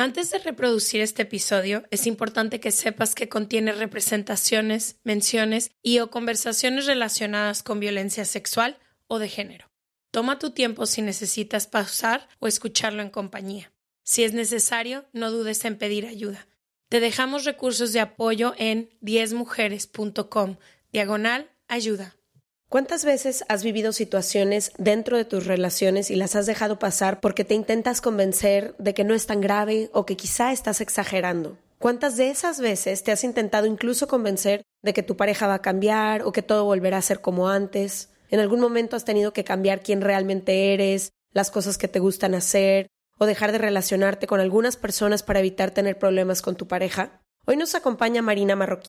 Antes de reproducir este episodio, es importante que sepas que contiene representaciones, menciones y o conversaciones relacionadas con violencia sexual o de género. Toma tu tiempo si necesitas pausar o escucharlo en compañía. Si es necesario, no dudes en pedir ayuda. Te dejamos recursos de apoyo en 10mujeres.com, diagonal ayuda. ¿Cuántas veces has vivido situaciones dentro de tus relaciones y las has dejado pasar porque te intentas convencer de que no es tan grave o que quizá estás exagerando? ¿Cuántas de esas veces te has intentado incluso convencer de que tu pareja va a cambiar o que todo volverá a ser como antes? ¿En algún momento has tenido que cambiar quién realmente eres, las cosas que te gustan hacer o dejar de relacionarte con algunas personas para evitar tener problemas con tu pareja? Hoy nos acompaña Marina Marroquín.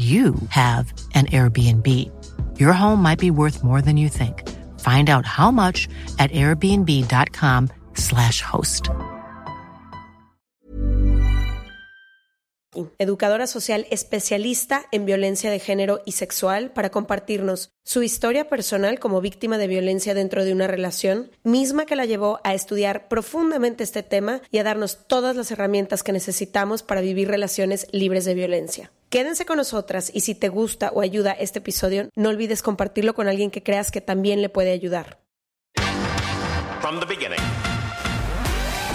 you have an Airbnb. Your home might be worth more than you think. Find out how much at airbnb.com/slash host. Educadora social especialista en violencia de género y sexual para compartirnos su historia personal como víctima de violencia dentro de una relación, misma que la llevó a estudiar profundamente este tema y a darnos todas las herramientas que necesitamos para vivir relaciones libres de violencia. Quédense con nosotras y si te gusta o ayuda este episodio, no olvides compartirlo con alguien que creas que también le puede ayudar.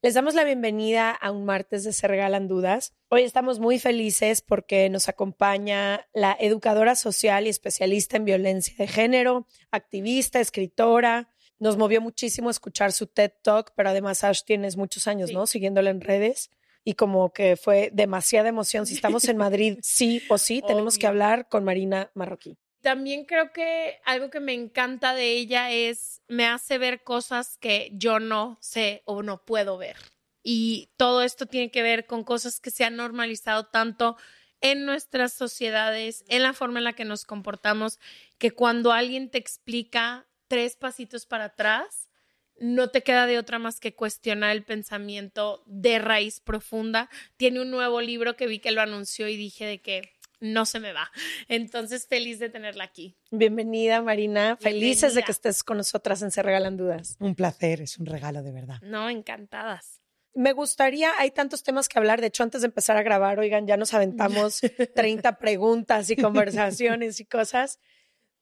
Les damos la bienvenida a un martes de Se Regalan Dudas. Hoy estamos muy felices porque nos acompaña la educadora social y especialista en violencia de género, activista, escritora. Nos movió muchísimo escuchar su TED Talk, pero además Ash tienes muchos años, ¿no? Siguiéndola en redes. Y como que fue demasiada emoción. Si estamos en Madrid, sí o sí, tenemos que hablar con Marina Marroquí. También creo que algo que me encanta de ella es me hace ver cosas que yo no sé o no puedo ver. Y todo esto tiene que ver con cosas que se han normalizado tanto en nuestras sociedades, en la forma en la que nos comportamos, que cuando alguien te explica tres pasitos para atrás, no te queda de otra más que cuestionar el pensamiento de raíz profunda. Tiene un nuevo libro que vi que lo anunció y dije de que no se me va. Entonces, feliz de tenerla aquí. Bienvenida, Marina. Felices de que estés con nosotras en Se Regalan Dudas. Un placer, es un regalo de verdad. No, encantadas. Me gustaría, hay tantos temas que hablar. De hecho, antes de empezar a grabar, oigan, ya nos aventamos 30 preguntas y conversaciones y cosas.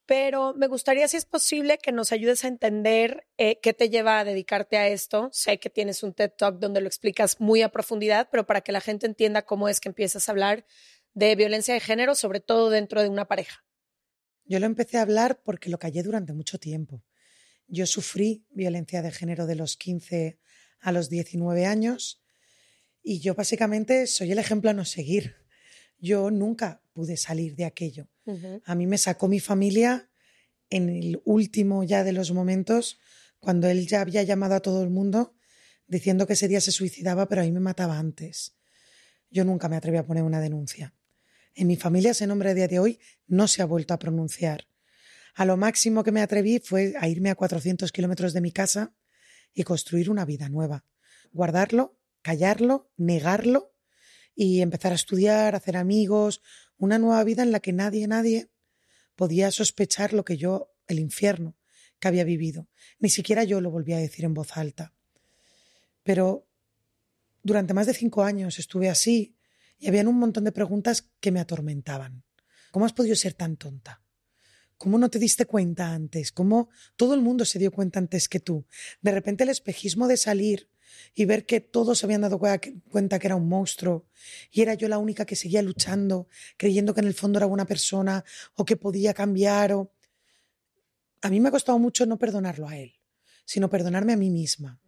Pero me gustaría, si es posible, que nos ayudes a entender eh, qué te lleva a dedicarte a esto. Sé que tienes un TED Talk donde lo explicas muy a profundidad, pero para que la gente entienda cómo es que empiezas a hablar de violencia de género, sobre todo dentro de una pareja? Yo lo empecé a hablar porque lo callé durante mucho tiempo. Yo sufrí violencia de género de los 15 a los 19 años y yo básicamente soy el ejemplo a no seguir. Yo nunca pude salir de aquello. A mí me sacó mi familia en el último ya de los momentos, cuando él ya había llamado a todo el mundo diciendo que ese día se suicidaba, pero a mí me mataba antes. Yo nunca me atreví a poner una denuncia. En mi familia ese nombre a día de hoy no se ha vuelto a pronunciar. A lo máximo que me atreví fue a irme a 400 kilómetros de mi casa y construir una vida nueva. Guardarlo, callarlo, negarlo y empezar a estudiar, hacer amigos, una nueva vida en la que nadie, nadie podía sospechar lo que yo, el infierno que había vivido. Ni siquiera yo lo volví a decir en voz alta. Pero durante más de cinco años estuve así y habían un montón de preguntas que me atormentaban. ¿Cómo has podido ser tan tonta? ¿Cómo no te diste cuenta antes? ¿Cómo todo el mundo se dio cuenta antes que tú? De repente el espejismo de salir y ver que todos habían dado cuenta que era un monstruo y era yo la única que seguía luchando, creyendo que en el fondo era buena persona o que podía cambiar o... A mí me ha costado mucho no perdonarlo a él, sino perdonarme a mí misma.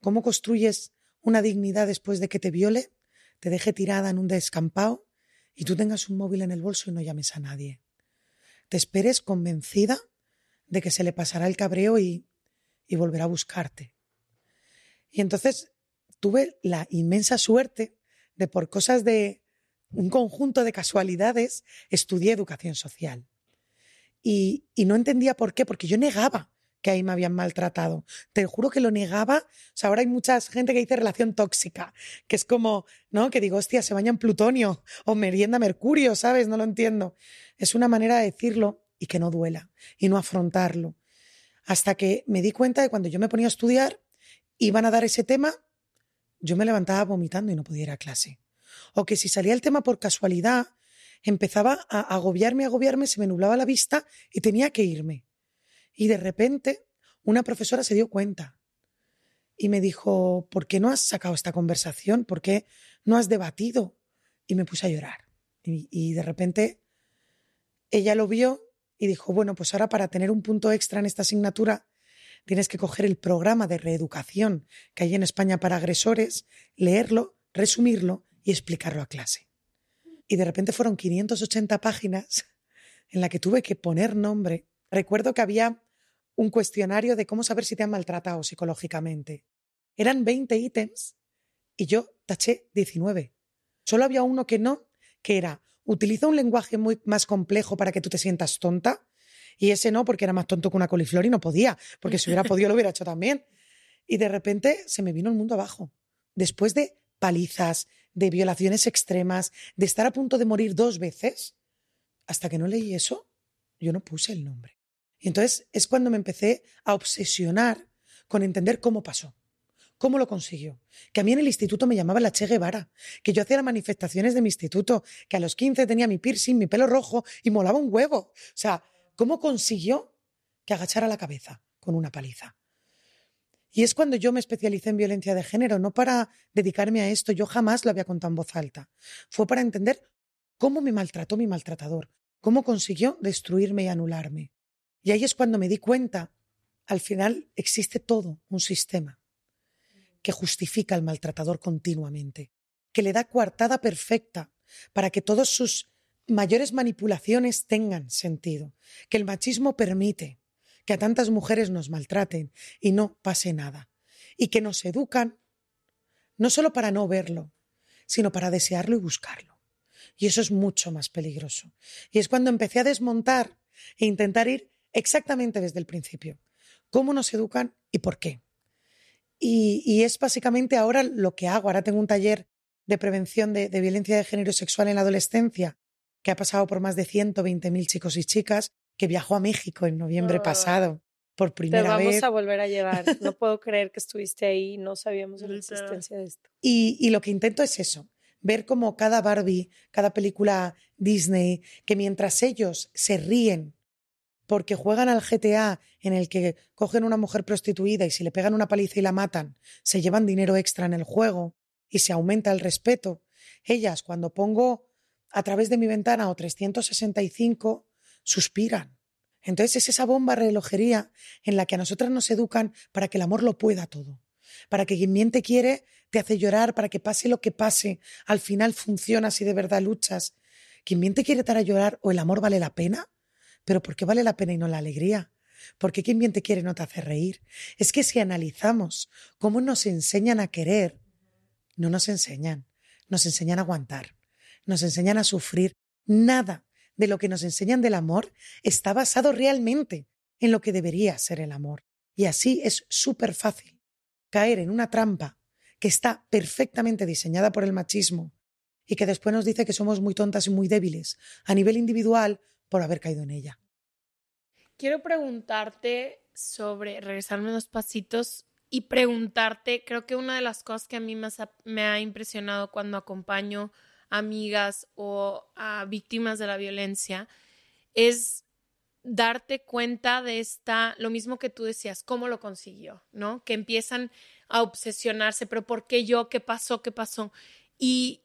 ¿Cómo construyes una dignidad después de que te viole, te deje tirada en un descampado y tú tengas un móvil en el bolso y no llames a nadie? te esperes convencida de que se le pasará el cabreo y, y volverá a buscarte. Y entonces tuve la inmensa suerte de, por cosas de un conjunto de casualidades, estudié educación social. Y, y, no entendía por qué, porque yo negaba que ahí me habían maltratado. Te juro que lo negaba. O sea, ahora hay mucha gente que dice relación tóxica, que es como, ¿no? Que digo, hostia, se baña en plutonio o merienda mercurio, ¿sabes? No lo entiendo. Es una manera de decirlo y que no duela y no afrontarlo. Hasta que me di cuenta de cuando yo me ponía a estudiar, iban a dar ese tema, yo me levantaba vomitando y no podía ir a clase. O que si salía el tema por casualidad, empezaba a agobiarme, agobiarme, se me nublaba la vista y tenía que irme. Y de repente una profesora se dio cuenta y me dijo, ¿por qué no has sacado esta conversación? ¿Por qué no has debatido? Y me puse a llorar. Y, de repente ella lo vio y dijo, bueno, pues ahora para tener un punto extra en esta asignatura tienes que coger el programa de reeducación que hay en España para agresores, leerlo, resumirlo y explicarlo a clase. Y de repente fueron 580 páginas en la que tuve que poner nombre. Recuerdo que había un cuestionario de cómo saber si te han maltratado psicológicamente. Eran 20 ítems y yo taché 19. Solo había uno que no, que era utiliza un lenguaje muy más complejo para que tú te sientas tonta. Y ese no, porque era más tonto que una coliflor y no podía, porque si hubiera podido lo hubiera hecho también. Y de repente se me vino el mundo abajo. Después de palizas, de violaciones extremas, de estar a punto de morir dos veces, hasta que no leí eso, yo no puse el nombre. Y entonces es cuando me empecé a obsesionar con entender cómo pasó. ¿Cómo lo consiguió? Que a mí en el instituto me llamaba la Che Guevara, que yo hacía las manifestaciones de mi instituto, que a los 15 tenía mi piercing, mi pelo rojo y molaba un huevo. O sea, ¿cómo consiguió que agachara la cabeza con una paliza? Y es cuando yo me especialicé en violencia de género, no para dedicarme a esto, yo jamás lo había contado en voz alta. Fue para entender cómo me maltrató mi maltratador, cómo consiguió destruirme y anularme. Y ahí es cuando me di cuenta, al final existe todo un sistema que justifica al maltratador continuamente, que le da coartada perfecta para que todas sus mayores manipulaciones tengan sentido, que el machismo permite que a tantas mujeres nos maltraten y no pase nada, y que nos educan no solo para no verlo, sino para desearlo y buscarlo. Y eso es mucho más peligroso. Y es cuando empecé a desmontar e intentar ir exactamente desde el principio. ¿Cómo nos educan y por qué? Y, es básicamente ahora lo que hago. Ahora tengo un taller de prevención de, violencia de género sexual en la adolescencia que ha pasado por más de 120.000 chicos y chicas, que viajó a México en noviembre ah. pasado por primera vez. Te vamos a volver a llevar. No puedo creer que estuviste ahí y no sabíamos de la existencia de esto. Y, y lo que intento es eso, ver como cada Barbie, cada película Disney, que mientras ellos se ríen porque juegan al GTA en el que cogen una mujer prostituida y si le pegan una paliza y la matan, se llevan dinero extra en el juego y se aumenta el respeto. Ellas, cuando pongo a través de mi ventana o 365, suspiran. Entonces es esa bomba relojería en la que a nosotras nos educan para que el amor lo pueda todo. Para que quien miente quiere te hace llorar, para que pase lo que pase, al final funciona si de verdad luchas. Quien miente quiere estar a llorar o el amor vale la pena. Pero ¿por qué vale la pena y no la alegría? ¿Por qué quien bien te quiere no te hace reír? Es que si analizamos cómo nos enseñan a querer, no nos enseñan, nos enseñan a aguantar, nos enseñan a sufrir. Nada de lo que nos enseñan del amor está basado realmente en lo que debería ser el amor. Y así es súper fácil caer en una trampa que está perfectamente diseñada por el machismo y que después nos dice que somos muy tontas y muy débiles a nivel individual por haber caído en ella. Quiero preguntarte sobre, regresarme unos pasitos y preguntarte, creo que una de las cosas que a mí más me ha impresionado cuando acompaño amigas o a víctimas de la violencia, es darte cuenta de esta, lo mismo que tú decías, cómo lo consiguió, ¿no? Que empiezan a obsesionarse, pero ¿por qué yo? ¿Qué pasó? ¿Qué pasó? Y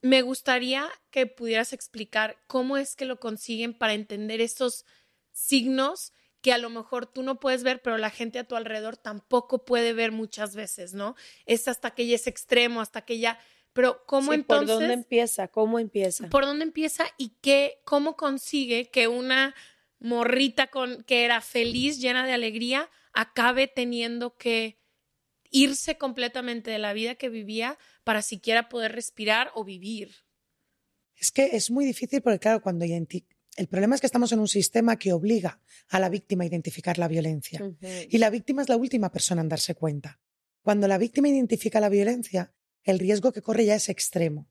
me gustaría que pudieras explicar cómo es que lo consiguen para entender esos signos que a lo mejor tú no puedes ver, pero la gente a tu alrededor tampoco puede ver muchas veces, ¿no? Es hasta que ya es extremo, hasta que ya... Pero ¿cómo entonces... ¿Por dónde empieza? ¿Cómo empieza? ¿Por dónde empieza y qué, cómo consigue que una morrita con, que era feliz, llena de alegría, acabe teniendo que irse completamente de la vida que vivía para siquiera poder respirar o vivir. Es que es muy difícil porque, claro, cuando el problema es que estamos en un sistema que obliga a la víctima a identificar la violencia. Y la víctima es la última persona en darse cuenta. Cuando la víctima identifica la violencia, el riesgo que corre ya es extremo.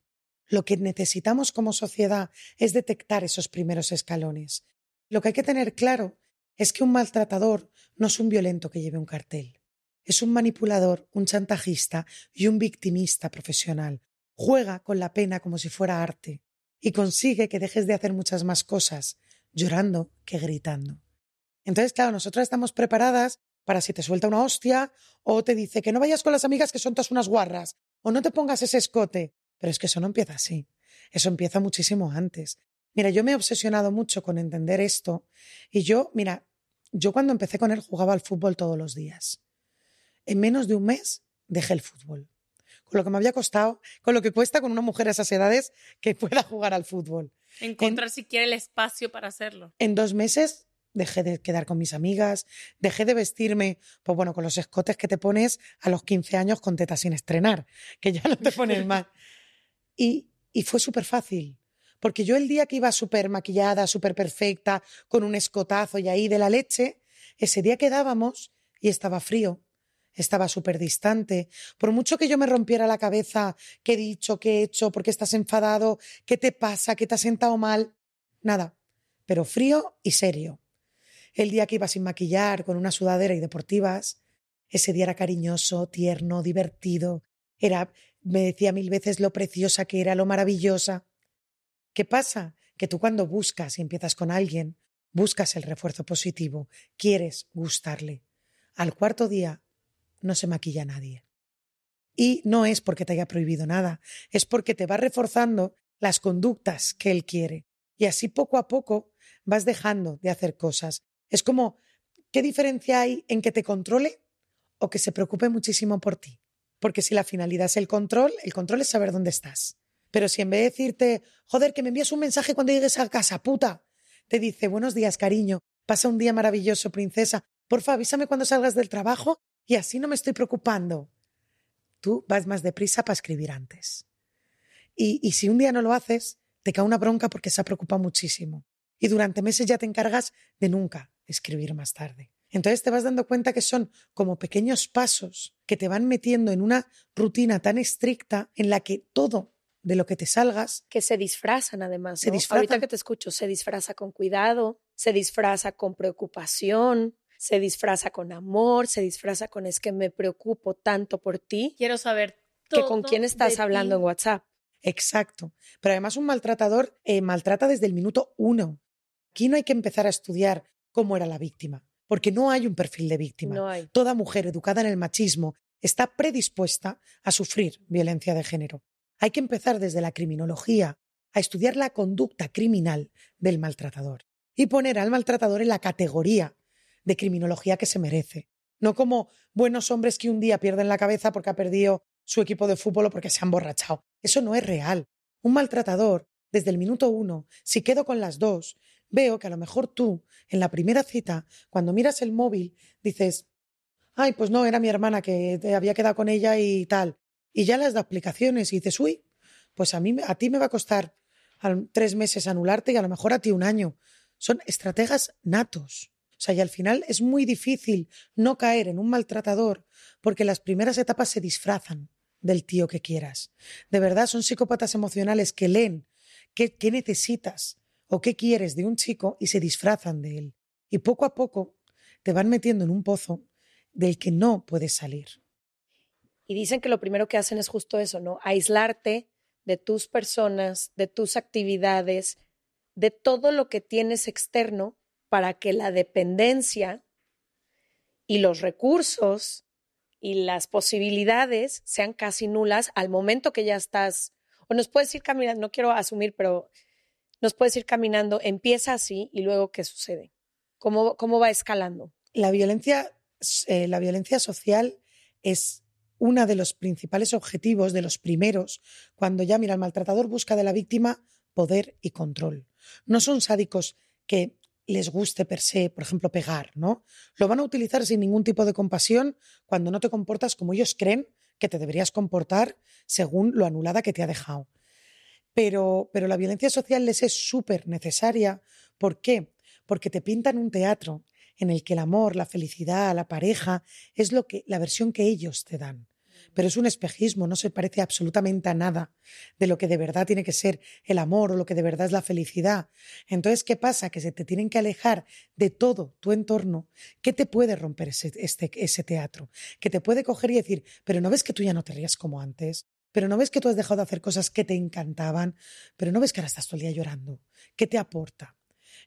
Lo que necesitamos como sociedad es detectar esos primeros escalones. Lo que hay que tener claro es que un maltratador no es un violento que lleve un cartel. Es un manipulador, un chantajista y un victimista profesional. Juega con la pena como si fuera arte y consigue que dejes de hacer muchas más cosas llorando que gritando. Entonces, claro, nosotros estamos preparadas para si te suelta una hostia o te dice que no vayas con las amigas que son todas unas guarras o no te pongas ese escote. Pero es que eso no empieza así. Eso empieza muchísimo antes. Mira, yo me he obsesionado mucho con entender esto y yo, mira, yo cuando empecé con él jugaba al fútbol todos los días. En menos de un mes dejé el fútbol. Con lo que me había costado, con lo que cuesta con una mujer a esas edades que pueda jugar al fútbol. Encontrar siquiera el espacio para hacerlo. En dos meses dejé de quedar con mis amigas, dejé de vestirme, pues bueno, con los escotes que te pones a los 15 años con tetas sin estrenar, que ya no te pones más. Y, y fue súper fácil. Porque yo el día que iba súper maquillada, súper perfecta, con un escotazo y ahí de la leche, ese día quedábamos y estaba frío, estaba súper distante. Por mucho que yo me rompiera la cabeza, qué he dicho, qué he hecho, por qué estás enfadado, qué te pasa, qué te has sentado mal, nada, pero frío y serio. El día que iba sin maquillar, con una sudadera y deportivas, ese día era cariñoso, tierno, divertido, era, me decía mil veces lo preciosa que era, lo maravillosa. ¿Qué pasa? Que tú cuando buscas y empiezas con alguien, buscas el refuerzo positivo, quieres gustarle. Al cuarto día no se maquilla nadie. Y no es porque te haya prohibido nada, es porque te va reforzando las conductas que él quiere. Y así poco a poco vas dejando de hacer cosas. Es como, ¿qué diferencia hay en que te controle o que se preocupe muchísimo por ti? Porque si la finalidad es el control, el control es saber dónde estás. Pero si en vez de decirte, joder, que me envías un mensaje cuando llegues a casa, puta, te dice, buenos días, cariño, pasa un día maravilloso, princesa, porfa, avísame cuando salgas del trabajo y así no me estoy preocupando. Tú vas más deprisa para escribir antes. Y, y si un día no lo haces, te cae una bronca porque se ha preocupado muchísimo. Y durante meses ya te encargas de nunca escribir más tarde. Entonces te vas dando cuenta que son como pequeños pasos que te van metiendo en una rutina tan estricta en la que todo de lo que te salgas. Que se disfrazan además. Se Ahorita que te escucho, se disfraza con cuidado, se disfraza con preocupación, se disfraza con amor, se disfraza con es que me preocupo tanto por ti. Quiero saber todo que con quién estás hablando en WhatsApp. Exacto. Pero además un maltratador eh, maltrata desde el minuto uno. Aquí no hay que empezar a estudiar cómo era la víctima, porque no hay un perfil de víctima. No hay. Toda mujer educada en el machismo está predispuesta a sufrir violencia de género. Hay que empezar desde la criminología a estudiar la conducta criminal del maltratador y poner al maltratador en la categoría de criminología que se merece. No como buenos hombres que un día pierden la cabeza porque ha perdido su equipo de fútbol o porque se han borrachado. Eso no es real. Un maltratador, desde el minuto uno, si quedo con las dos, veo que a lo mejor tú, en la primera cita, cuando miras el móvil, dices, ay, pues no, era mi hermana que había quedado con ella y tal y ya las da aplicaciones y dices, uy, pues a, mí, a ti me va a costar tres meses anularte y a lo mejor a ti un año. Son estrategas natos. O sea, y al final es muy difícil no caer en un maltratador porque las primeras etapas se disfrazan del tío que quieras. De verdad, son psicópatas emocionales que leen qué, qué necesitas o qué quieres de un chico y se disfrazan de él. Y poco a poco te van metiendo en un pozo del que no puedes salir. Y dicen que lo primero que hacen es justo eso, ¿no? Aislarte de tus personas, de tus actividades, de todo lo que tienes externo para que la dependencia y los recursos y las posibilidades sean casi nulas al momento que ya estás, o nos puedes ir caminando, no quiero asumir, pero nos puedes ir caminando, empieza así y luego qué sucede, cómo, cómo va escalando. La violencia, eh, la violencia social es uno de los principales objetivos, de los primeros, cuando ya, mira, el maltratador busca de la víctima poder y control. No son sádicos que les guste per se, por ejemplo, pegar, ¿no? Lo van a utilizar sin ningún tipo de compasión cuando no te comportas como ellos creen que te deberías comportar según lo anulada que te ha dejado. Pero, pero la violencia social les es súper necesaria. ¿Por qué? Porque te pintan un teatro en el que el amor, la felicidad, la pareja es lo que la versión que ellos te dan. Pero es un espejismo, no se parece absolutamente a nada de lo que de verdad tiene que ser el amor o lo que de verdad es la felicidad. Entonces, ¿qué pasa? Que se te tienen que alejar de todo tu entorno. ¿Qué te puede romper ese, este, ese teatro? Que te puede coger y decir, pero no ves que tú ya no te rías como antes, pero no ves que tú has dejado de hacer cosas que te encantaban, pero no ves que ahora estás todo el día llorando. ¿Qué te aporta?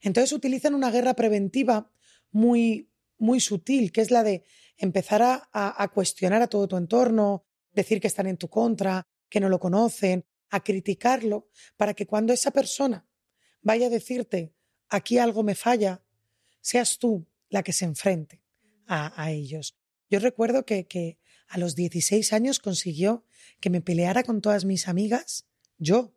Entonces utilizan una guerra preventiva muy, muy sutil, que es la de empezar a, a, cuestionar a todo tu entorno, decir que están en tu contra, que no lo conocen, a criticarlo, para que cuando esa persona vaya a decirte, aquí algo me falla, seas tú la que se enfrente a, a ellos. Yo recuerdo que, que a los 16 años consiguió que me peleara con todas mis amigas, yo,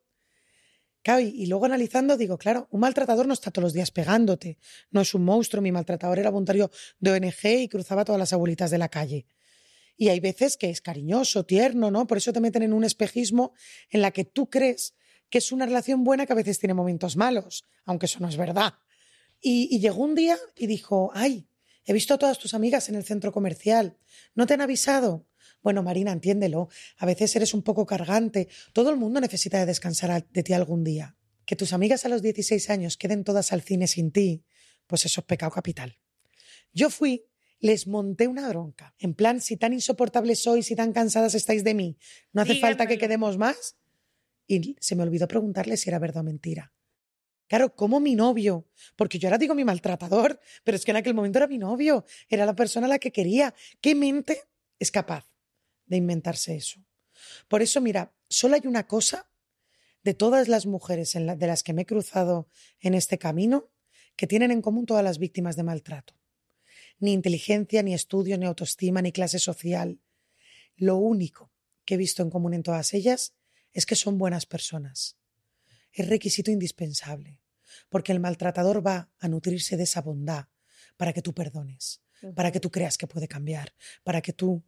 y, luego analizando digo, claro, un maltratador no está todos los días pegándote, no es un monstruo, mi maltratador era voluntario de ONG y cruzaba todas las abuelitas de la calle. Y hay veces que es cariñoso, tierno, ¿no? Por eso te meten en un espejismo en la que tú crees que es una relación buena que a veces tiene momentos malos, aunque eso no es verdad. Y, y llegó un día y dijo, ay, he visto a todas tus amigas en el centro comercial, ¿no te han avisado? Bueno, Marina, entiéndelo. A veces eres un poco cargante. Todo el mundo necesita descansar de ti algún día. Que tus amigas a los 16 años queden todas al cine sin ti, pues eso es pecado capital. Yo fui, les monté una bronca. En plan, si tan insoportables sois y tan cansadas estáis de mí, ¿no hace falta que quedemos más? Y se me olvidó preguntarle si era verdad o mentira. Claro, como mi novio, porque yo ahora digo mi maltratador, pero es que en aquel momento era mi novio, era la persona a la que quería. ¿Qué mente es capaz de inventarse eso. Por eso, mira, solo hay una cosa de todas las mujeres en de las que me he cruzado en este camino que tienen en común todas las víctimas de maltrato. Ni inteligencia, ni estudio, ni autoestima, ni clase social. Lo único que he visto en común en todas ellas es que son buenas personas. Es requisito indispensable, porque el maltratador va a nutrirse de esa bondad para que tú perdones, para que tú creas que puede cambiar, para que tú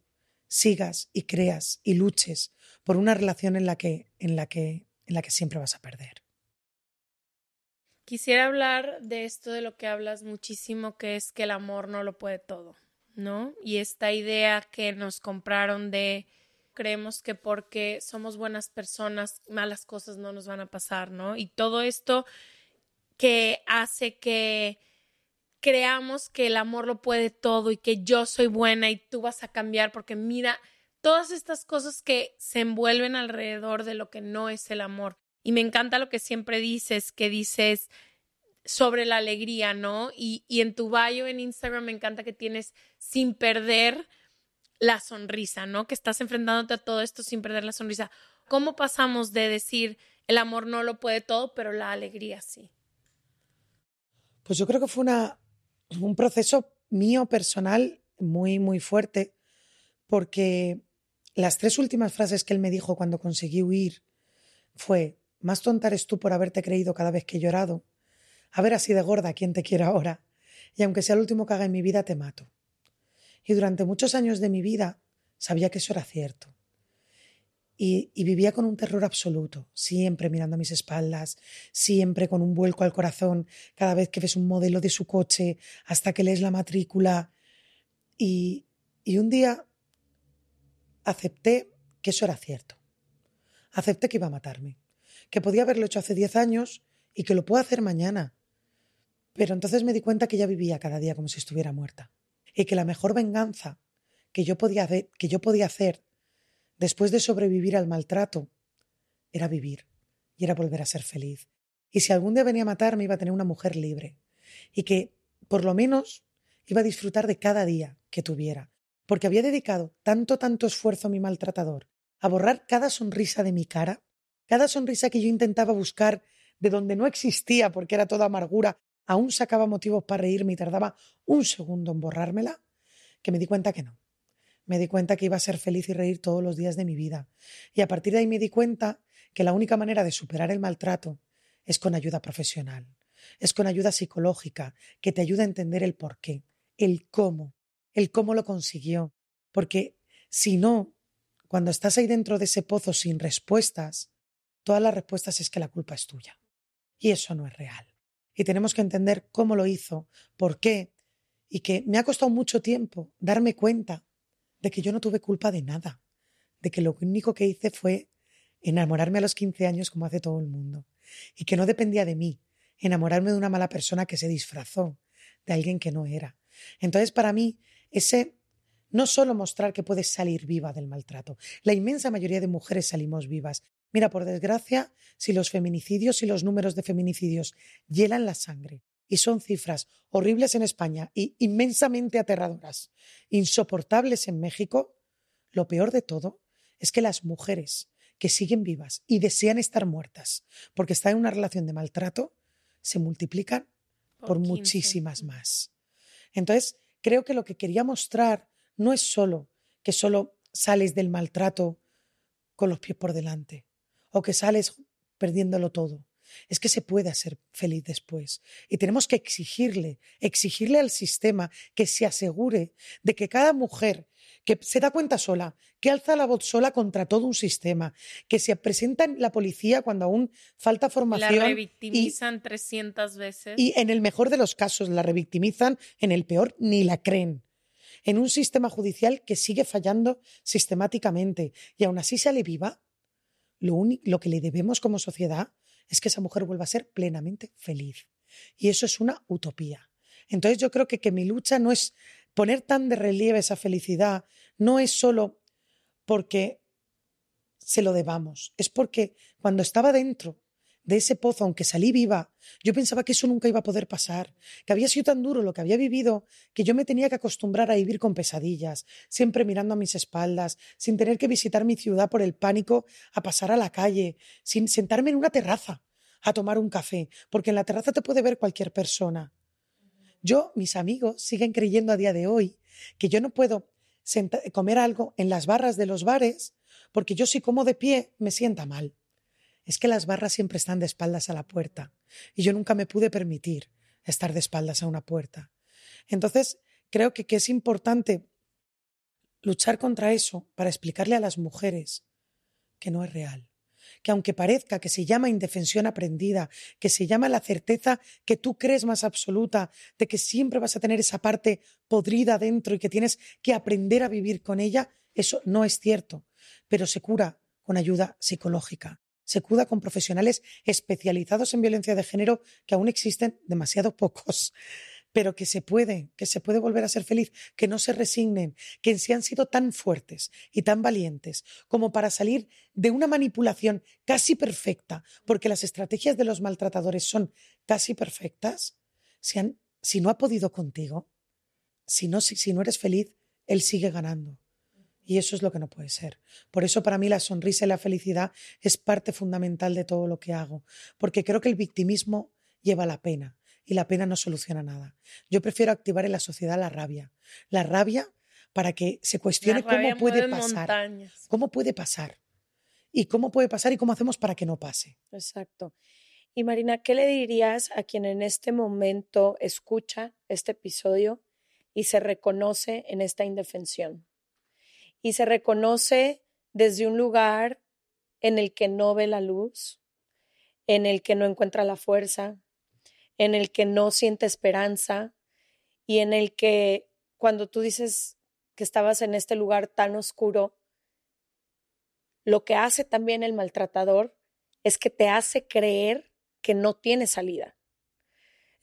sigas y creas y luches por una relación en la que, en la que, en la que siempre vas a perder. Quisiera hablar de esto de lo que hablas muchísimo, que es que el amor no lo puede todo, ¿no? Y esta idea que nos compraron de creemos que porque somos buenas personas, malas cosas no nos van a pasar, ¿no? Y todo esto que hace que creamos que el amor lo puede todo y que yo soy buena y tú vas a cambiar porque mira todas estas cosas que se envuelven alrededor de lo que no es el amor. Y me encanta lo que siempre dices, que dices sobre la alegría, ¿no? Y, y en tu bio en Instagram me encanta que tienes sin perder la sonrisa, ¿no? Que estás enfrentándote a todo esto sin perder la sonrisa. ¿Cómo pasamos de decir el amor no lo puede todo, pero la alegría sí? Pues yo creo que fue una, un proceso mío personal muy, muy fuerte, porque las tres últimas frases que él me dijo cuando conseguí huir fue, más tonta eres tú por haberte creído cada vez que he llorado. A ver así de gorda, ¿quién te quiere ahora? Y aunque sea el último que haga en mi vida, te mato. Y durante muchos años de mi vida sabía que eso era cierto. Y, vivía con un terror absoluto, siempre mirando a mis espaldas, siempre con un vuelco al corazón cada vez que ves un modelo de su coche, hasta que lees la matrícula. Y, un día acepté que eso era cierto. Acepté que iba a matarme, que podía haberlo hecho hace diez años y que lo puedo hacer mañana. Pero entonces me di cuenta que ya vivía cada día como si estuviera muerta y que la mejor venganza que yo podía, que yo podía hacer después de sobrevivir al maltrato, era vivir y era volver a ser feliz. Y si algún día venía a matarme, iba a tener una mujer libre y que, por lo menos, iba a disfrutar de cada día que tuviera, porque había dedicado tanto, tanto esfuerzo a mi maltratador a borrar cada sonrisa de mi cara, cada sonrisa que yo intentaba buscar de donde no existía porque era toda amargura, aún sacaba motivos para reírme y tardaba un segundo en borrármela, que me di cuenta que no. Me di cuenta que iba a ser feliz y reír todos los días de mi vida. Y a partir de ahí me di cuenta que la única manera de superar el maltrato es con ayuda profesional, es con ayuda psicológica, que te ayuda a entender el por qué, el cómo, el cómo lo consiguió. Porque si no, cuando estás ahí dentro de ese pozo sin respuestas, todas las respuestas es que la culpa es tuya. Y eso no es real. Y tenemos que entender cómo lo hizo, por qué, y que me ha costado mucho tiempo darme cuenta de que yo no tuve culpa de nada, de que lo único que hice fue enamorarme a los 15 años como hace todo el mundo, y que no dependía de mí enamorarme de una mala persona que se disfrazó de alguien que no era. Entonces, para mí, ese no solo mostrar que puedes salir viva del maltrato, la inmensa mayoría de mujeres salimos vivas. Mira, por desgracia, si los feminicidios y los números de feminicidios hielan la sangre, y son cifras horribles en España y inmensamente aterradoras, insoportables en México, lo peor de todo es que las mujeres que siguen vivas y desean estar muertas porque están en una relación de maltrato se multiplican por, muchísimas más. Entonces, creo que lo que quería mostrar no es solo que solo sales del maltrato con los pies por delante o que sales perdiéndolo todo. Es que se puede hacer feliz después. Y tenemos que exigirle, exigirle al sistema que se asegure de que cada mujer que se da cuenta sola, que alza la voz sola contra todo un sistema, que se presenta en la policía cuando aún falta formación. La revictimizan 300 veces. Y en el mejor de los casos la revictimizan, en el peor ni la creen en un sistema judicial que sigue fallando sistemáticamente y aún así sale viva, lo, lo que le debemos como sociedad es que esa mujer vuelva a ser plenamente feliz. Y eso es una utopía. Entonces yo creo que, que mi lucha no es poner tan de relieve esa felicidad, no es solo porque se lo debamos, es porque cuando estaba dentro de ese pozo, aunque salí viva, yo pensaba que eso nunca iba a poder pasar, que había sido tan duro lo que había vivido, que yo me tenía que acostumbrar a vivir con pesadillas, siempre mirando a mis espaldas, sin tener que visitar mi ciudad por el pánico, a pasar a la calle, sin sentarme en una terraza a tomar un café, porque en la terraza te puede ver cualquier persona. Yo, mis amigos, siguen creyendo a día de hoy que yo no puedo comer algo en las barras de los bares, porque yo si como de pie me sienta mal es que las barras siempre están de espaldas a la puerta y yo nunca me pude permitir estar de espaldas a una puerta. Entonces, creo que, que es importante luchar contra eso para explicarle a las mujeres que no es real, que aunque parezca que se llama indefensión aprendida, que se llama la certeza que tú crees más absoluta, de que siempre vas a tener esa parte podrida dentro y que tienes que aprender a vivir con ella, eso no es cierto, pero se cura con ayuda psicológica se cuida con profesionales especializados en violencia de género, que aún existen demasiado pocos, pero que se puede, que se puede volver a ser feliz, que no se resignen, que si han sido tan fuertes y tan valientes como para salir de una manipulación casi perfecta, porque las estrategias de los maltratadores son casi perfectas, si, no ha podido contigo, si no, si no eres feliz, él sigue ganando. Y eso es lo que no puede ser. Por eso para mí la sonrisa y la felicidad es parte fundamental de todo lo que hago, porque creo que el victimismo lleva la pena y la pena no soluciona nada. Yo prefiero activar en la sociedad la rabia. La rabia para que se cuestione cómo puede pasar. ¿Cómo puede pasar? Y cómo puede pasar y cómo hacemos para que no pase. Exacto. Y Marina, ¿qué le dirías a quien en este momento escucha este episodio y se reconoce en esta indefensión? Y se reconoce desde un lugar en el que no ve la luz, en el que no encuentra la fuerza, en el que no siente esperanza y en el que cuando tú dices que estabas en este lugar tan oscuro, lo que hace también el maltratador es que te hace creer que no tiene salida.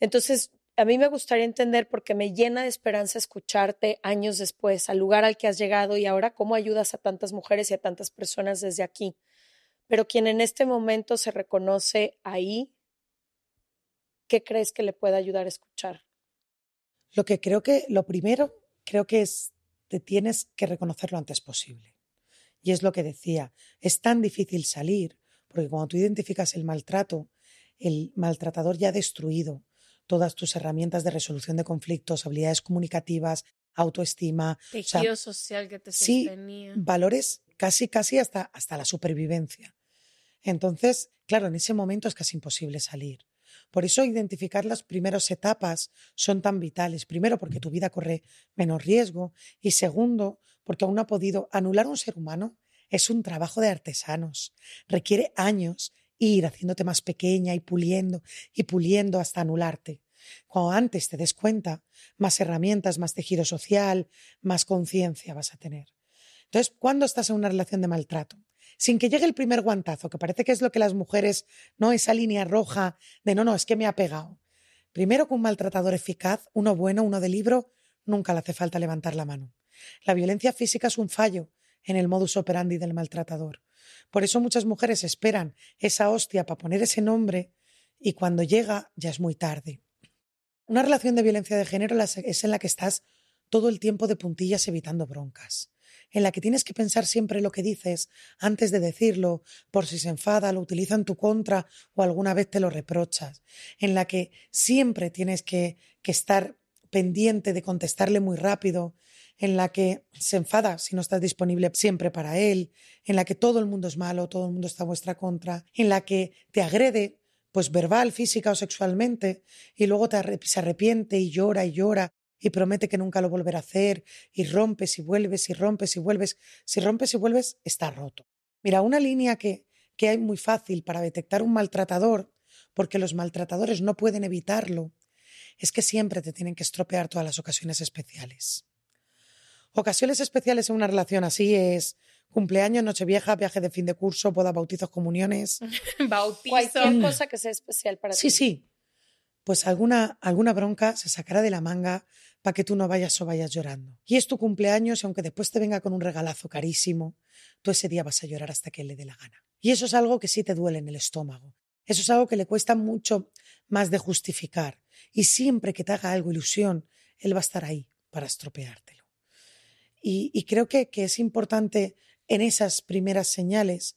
Entonces, a mí me gustaría entender porque me llena de esperanza escucharte años después, al lugar al que has llegado y ahora cómo ayudas a tantas mujeres y a tantas personas desde aquí. pero quien en este momento se reconoce ahí, ¿qué crees que le pueda ayudar a escuchar? Lo que creo que, lo primero, creo que es, te tienes que reconocer lo antes posible. Y es lo que decía, es tan difícil salir, porque cuando tú identificas el maltrato, el maltratador ya ha destruido todas tus herramientas de resolución de conflictos, habilidades comunicativas, autoestima. Tejido social que te sostenía. Sí, valores casi, casi hasta, hasta la supervivencia. Entonces, claro, en ese momento es casi imposible salir. Por eso identificar las primeras etapas son tan vitales. Primero, porque tu vida corre menos riesgo. Y segundo, porque aún no ha podido anular un ser humano. Es un trabajo de artesanos. Requiere años ir haciéndote más pequeña y puliendo y puliendo hasta anularte. Cuando antes te des cuenta, más herramientas, más tejido social, más conciencia vas a tener. Entonces, ¿cuándo estás en una relación de maltrato? Sin que llegue el primer guantazo, que parece que es lo que las mujeres, no esa línea roja de no, no, es que me ha pegado. Primero, con un maltratador eficaz, uno bueno, uno de libro, nunca le hace falta levantar la mano. La violencia física es un fallo en el modus operandi del maltratador. Por eso muchas mujeres esperan esa hostia para poner ese nombre y cuando llega ya es muy tarde. Una relación de violencia de género es en la que estás todo el tiempo de puntillas evitando broncas, en la que tienes que pensar siempre lo que dices antes de decirlo, por si se enfada, lo utiliza en tu contra o alguna vez te lo reprochas, en la que siempre tienes que, que estar pendiente de contestarle muy rápido, en la que se enfada si no estás disponible siempre para él, en la que todo el mundo es malo, todo el mundo está a vuestra contra, en la que te agrede pues verbal, física o sexualmente, y luego te se arrepiente y llora y llora y promete que nunca lo volverá a hacer, y rompes y vuelves y rompes y vuelves. Si rompes y vuelves, está roto. Mira, una línea que, que hay muy fácil para detectar un maltratador, porque los maltratadores no pueden evitarlo, es que siempre te tienen que estropear todas las ocasiones especiales. Ocasiones especiales en una relación así es Cumpleaños, Nochevieja, viaje de fin de curso, boda, bautizos, comuniones. Bautizo. Cualquier cosa que sea especial para sí, ti. Sí, sí. Pues alguna, alguna bronca se sacará de la manga para que tú no vayas o vayas llorando. Y es tu cumpleaños y aunque después te venga con un regalazo carísimo, tú ese día vas a llorar hasta que le dé la gana. Y eso es algo que sí te duele en el estómago. Eso es algo que le cuesta mucho más de justificar. Y siempre que te haga algo ilusión, él va a estar ahí para estropeártelo. Y, creo que, es importante en esas primeras señales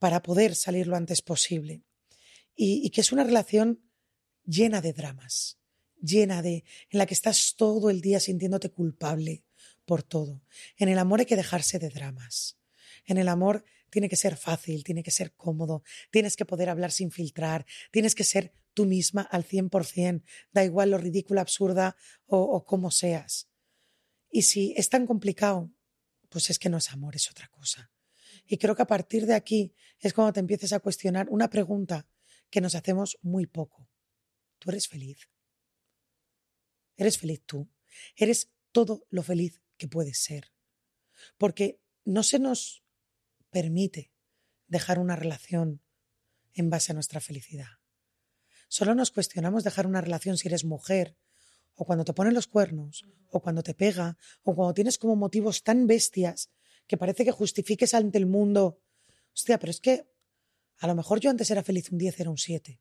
para poder salir lo antes posible. Y, y, que es una relación llena de dramas, llena de, en la que estás todo el día sintiéndote culpable por todo. En el amor hay que dejarse de dramas. En el amor tiene que ser fácil, tiene que ser cómodo, tienes que poder hablar sin filtrar, tienes que ser tú misma al 100%, da igual lo ridícula, absurda o, o como seas. Y si es tan complicado, pues es que no es amor, es otra cosa. Y creo que a partir de aquí es cuando te empieces a cuestionar una pregunta que nos hacemos muy poco. ¿Tú eres feliz? ¿Eres feliz tú? ¿Eres todo lo feliz que puedes ser? Porque no se nos permite dejar una relación en base a nuestra felicidad. Solo nos cuestionamos dejar una relación si eres mujer o cuando te ponen los cuernos, o cuando te pega, o cuando tienes como motivos tan bestias que parece que justifiques ante el mundo. Hostia, pero es que a lo mejor yo antes era feliz un 10, era un 7.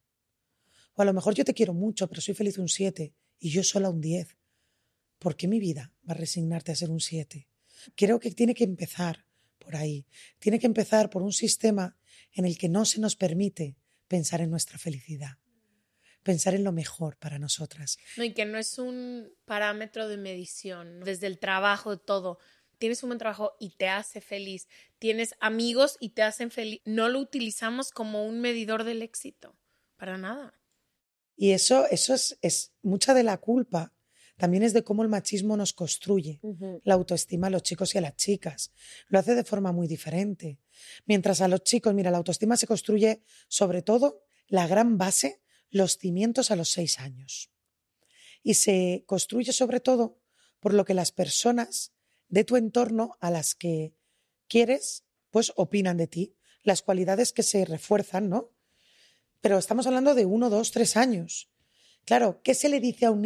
O a lo mejor yo te quiero mucho, pero soy feliz un 7 y yo sola un 10. ¿Por qué mi vida va a resignarte a ser un 7? Creo que tiene que empezar por ahí. Tiene que empezar por un sistema en el que no se nos permite pensar en nuestra felicidad pensar en lo mejor para nosotras. No, y que no es un parámetro de medición, desde el trabajo, todo. Tienes un buen trabajo y te hace feliz. Tienes amigos y te hacen feliz. No lo utilizamos como un medidor del éxito, para nada. Y eso, eso es, es mucha de la culpa. También es de cómo el machismo nos construye uh -huh. la autoestima a los chicos y a las chicas. Lo hace de forma muy diferente. Mientras a los chicos, mira, la autoestima se construye sobre todo la gran base los cimientos a los seis años. Y se construye sobre todo por lo que las personas de tu entorno a las que quieres, pues opinan de ti, las cualidades que se refuerzan, ¿no? Pero estamos hablando de uno, dos, tres años. Claro, ¿qué se le dice a un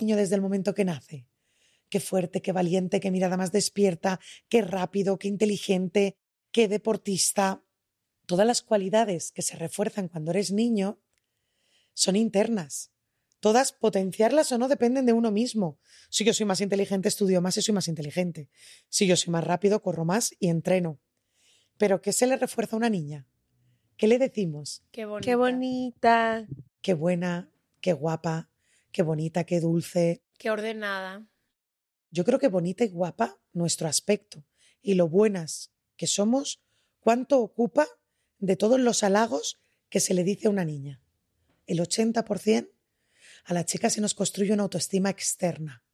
Niño desde el momento que nace. Qué fuerte, qué valiente, qué mirada más despierta, qué rápido, qué inteligente, qué deportista. Todas las cualidades que se refuerzan cuando eres niño son internas. Todas potenciarlas o no dependen de uno mismo. Si yo soy más inteligente, estudio más y soy más inteligente. Si yo soy más rápido, corro más y entreno. Pero ¿qué se le refuerza a una niña? ¿Qué le decimos? Qué bonita. Qué bonita. Qué buena, qué guapa, qué bonita, qué dulce. Qué ordenada. Yo creo que bonita y guapa nuestro aspecto y lo buenas que somos, cuánto ocupa de todos los halagos que se le dice a una niña. El 80% a la chica se nos construye una autoestima externa.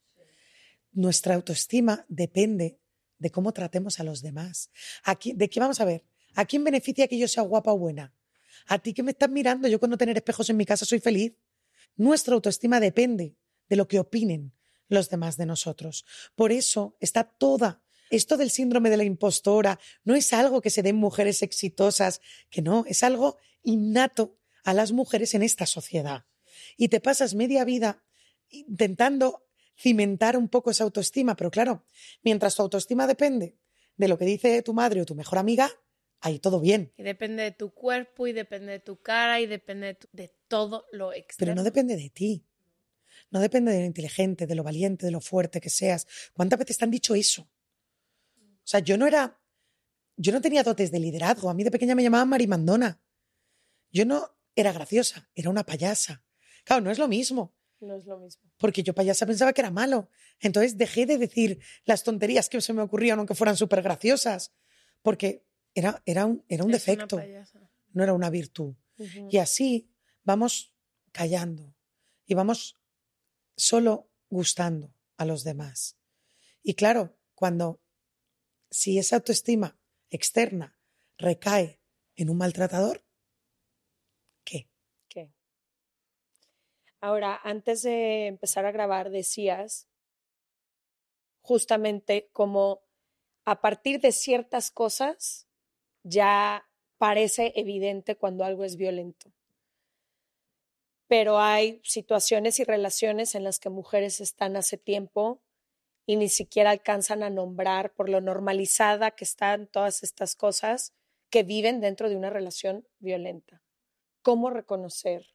Nuestra autoestima depende de cómo tratemos a los demás. Aquí, ¿De qué vamos a ver? ¿A quién beneficia que yo sea guapa o buena? A ti que me estás mirando, yo con no tener espejos en mi casa soy feliz. Nuestra autoestima depende de lo que opinen los demás de nosotros. Por eso está toda. Esto del síndrome de la impostora no es algo que se den mujeres exitosas, que no, es algo innato a las mujeres en esta sociedad. Y te pasas media vida intentando cimentar un poco esa autoestima, pero claro, mientras tu autoestima depende de lo que dice tu madre o tu mejor amiga, ahí todo bien. Y depende de tu cuerpo, y depende de tu cara, y depende de, tu- de todo lo externo. Pero no depende de ti. No depende de lo inteligente, de lo valiente, de lo fuerte que seas. ¿Cuántas veces te han dicho eso? O sea, yo no era. Yo no tenía dotes de liderazgo. A mí de pequeña me llamaban Marimandona. Yo no era graciosa, era una payasa. Claro, no es lo mismo, No es lo mismo. porque yo payasa pensaba que era malo. Entonces dejé de decir las tonterías que se me ocurrían, aunque fueran súper graciosas, porque era, era un, era defecto, no era una virtud. Y así vamos callando, y vamos solo gustando a los demás. Y claro, cuando si esa autoestima externa recae en un maltratador, ¿qué? ¿Qué? Ahora, antes de empezar a grabar, decías justamente como a partir de ciertas cosas ya parece evidente cuando algo es violento. Pero hay situaciones y relaciones en las que mujeres están hace tiempo y ni siquiera alcanzan a nombrar por lo normalizada que están todas estas cosas que viven dentro de una relación violenta. ¿Cómo reconocer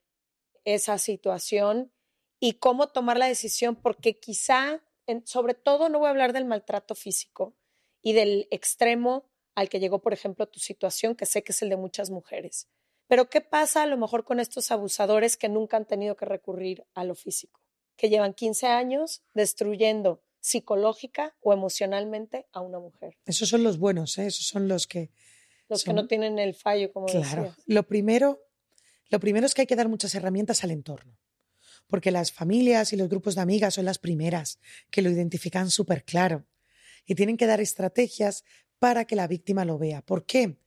esa situación y cómo tomar la decisión? Porque quizá, sobre todo, no voy a hablar del maltrato físico y del extremo al que llegó, por ejemplo, tu situación, que sé que es el de muchas mujeres. Pero ¿qué pasa a lo mejor con estos abusadores que nunca han tenido que recurrir a lo físico? Que llevan 15 años destruyendo psicológica o emocionalmente a una mujer. Esos son los buenos, ¿eh? esos son los que... Los que no tienen el fallo, como Claro. Lo primero, lo primero es que hay que dar muchas herramientas al entorno. Porque las familias y los grupos de amigas son las primeras que lo identifican súper claro. Y tienen que dar estrategias para que la víctima lo vea. ¿Por qué?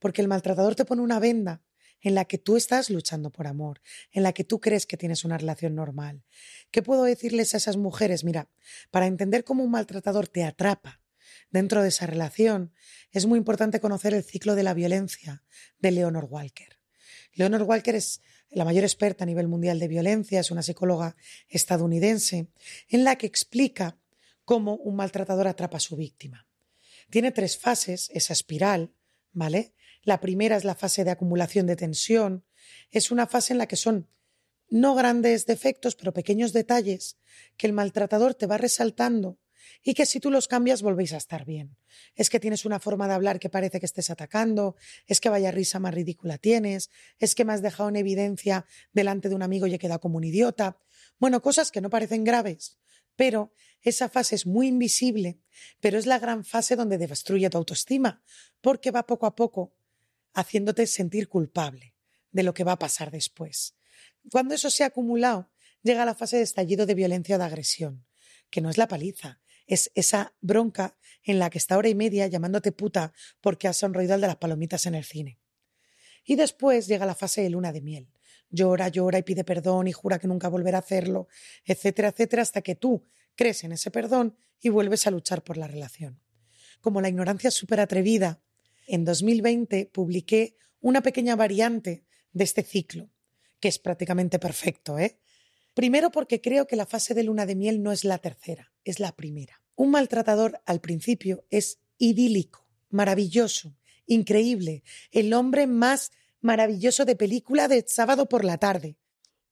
Porque el maltratador te pone una venda en la que tú estás luchando por amor, en la que tú crees que tienes una relación normal. ¿Qué puedo decirles a esas mujeres? Mira, para entender cómo un maltratador te atrapa dentro de esa relación, es muy importante conocer el ciclo de la violencia de Leonor Walker. Leonor Walker es la mayor experta a nivel mundial de violencia, es una psicóloga estadounidense, en la que explica cómo un maltratador atrapa a su víctima. Tiene tres fases, esa espiral, ¿vale? La primera es la fase de acumulación de tensión. Es una fase en la que son no grandes defectos, pero pequeños detalles que el maltratador te va resaltando y que si tú los cambias volvéis a estar bien. Es que tienes una forma de hablar que parece que estés atacando, es que vaya risa más ridícula tienes, es que me has dejado en evidencia delante de un amigo y he quedado como un idiota. Bueno, cosas que no parecen graves, pero esa fase es muy invisible, pero es la gran fase donde destruye tu autoestima, porque va poco a poco haciéndote sentir culpable de lo que va a pasar después. Cuando eso se ha acumulado, llega la fase de estallido de violencia o de agresión, que no es la paliza, es esa bronca en la que está hora y media llamándote puta porque has sonreído al de las palomitas en el cine. Y después llega la fase de luna de miel. Llora, llora y pide perdón y jura que nunca volverá a hacerlo, etcétera, etcétera, hasta que tú crees en ese perdón y vuelves a luchar por la relación. Como la ignorancia es súper atrevida, en 2020 publiqué una pequeña variante de este ciclo, que es prácticamente perfecto, ¿eh? Primero porque creo que la fase de luna de miel no es la tercera, es la primera. Un maltratador al principio es idílico, maravilloso, increíble, el hombre más maravilloso de película de sábado por la tarde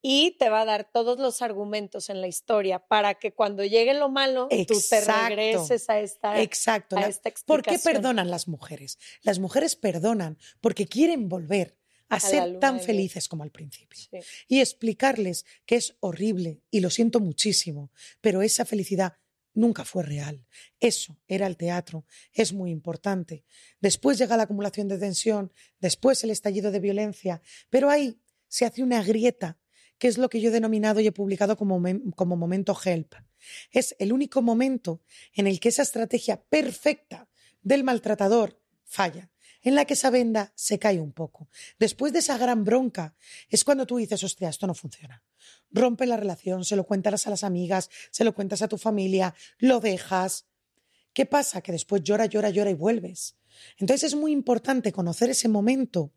y te va a dar todos los argumentos en la historia para que cuando llegue lo malo tú te regreses a esta Exacto. ¿Por qué perdonan las mujeres? Las mujeres perdonan porque quieren volver a, ser tan felices como al principio. Y explicarles que es horrible y lo siento muchísimo, pero esa felicidad nunca fue real. Eso era el teatro, es muy importante. Después llega la acumulación de tensión, después el estallido de violencia, pero ahí se hace una grieta que es lo que yo he denominado y he publicado como, como momento help. Es el único momento en el que esa estrategia perfecta del maltratador falla, en la que esa venda se cae un poco. Después de esa gran bronca, es cuando tú dices, hostia, esto no funciona. Rompe la relación, se lo cuentas a las amigas, se lo cuentas a tu familia, lo dejas. ¿Qué pasa? Que después llora, llora, llora y vuelves. Entonces es muy importante conocer ese momento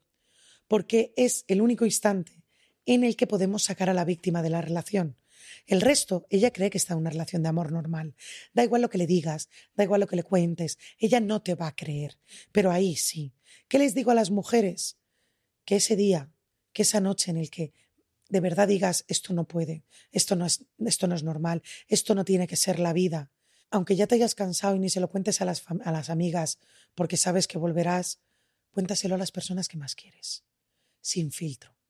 porque es el único instante en el que podemos sacar a la víctima de la relación. El resto, ella cree que está en una relación de amor normal. Da igual lo que le digas, da igual lo que le cuentes, ella no te va a creer. Pero ahí sí. ¿Qué les digo a las mujeres? Que ese día, que esa noche en el que de verdad digas esto no puede, esto no es, esto no es normal, esto no tiene que ser la vida. Aunque ya te hayas cansado y ni se lo cuentes a las, a las amigas porque sabes que volverás, cuéntaselo a las personas que más quieres, sin filtro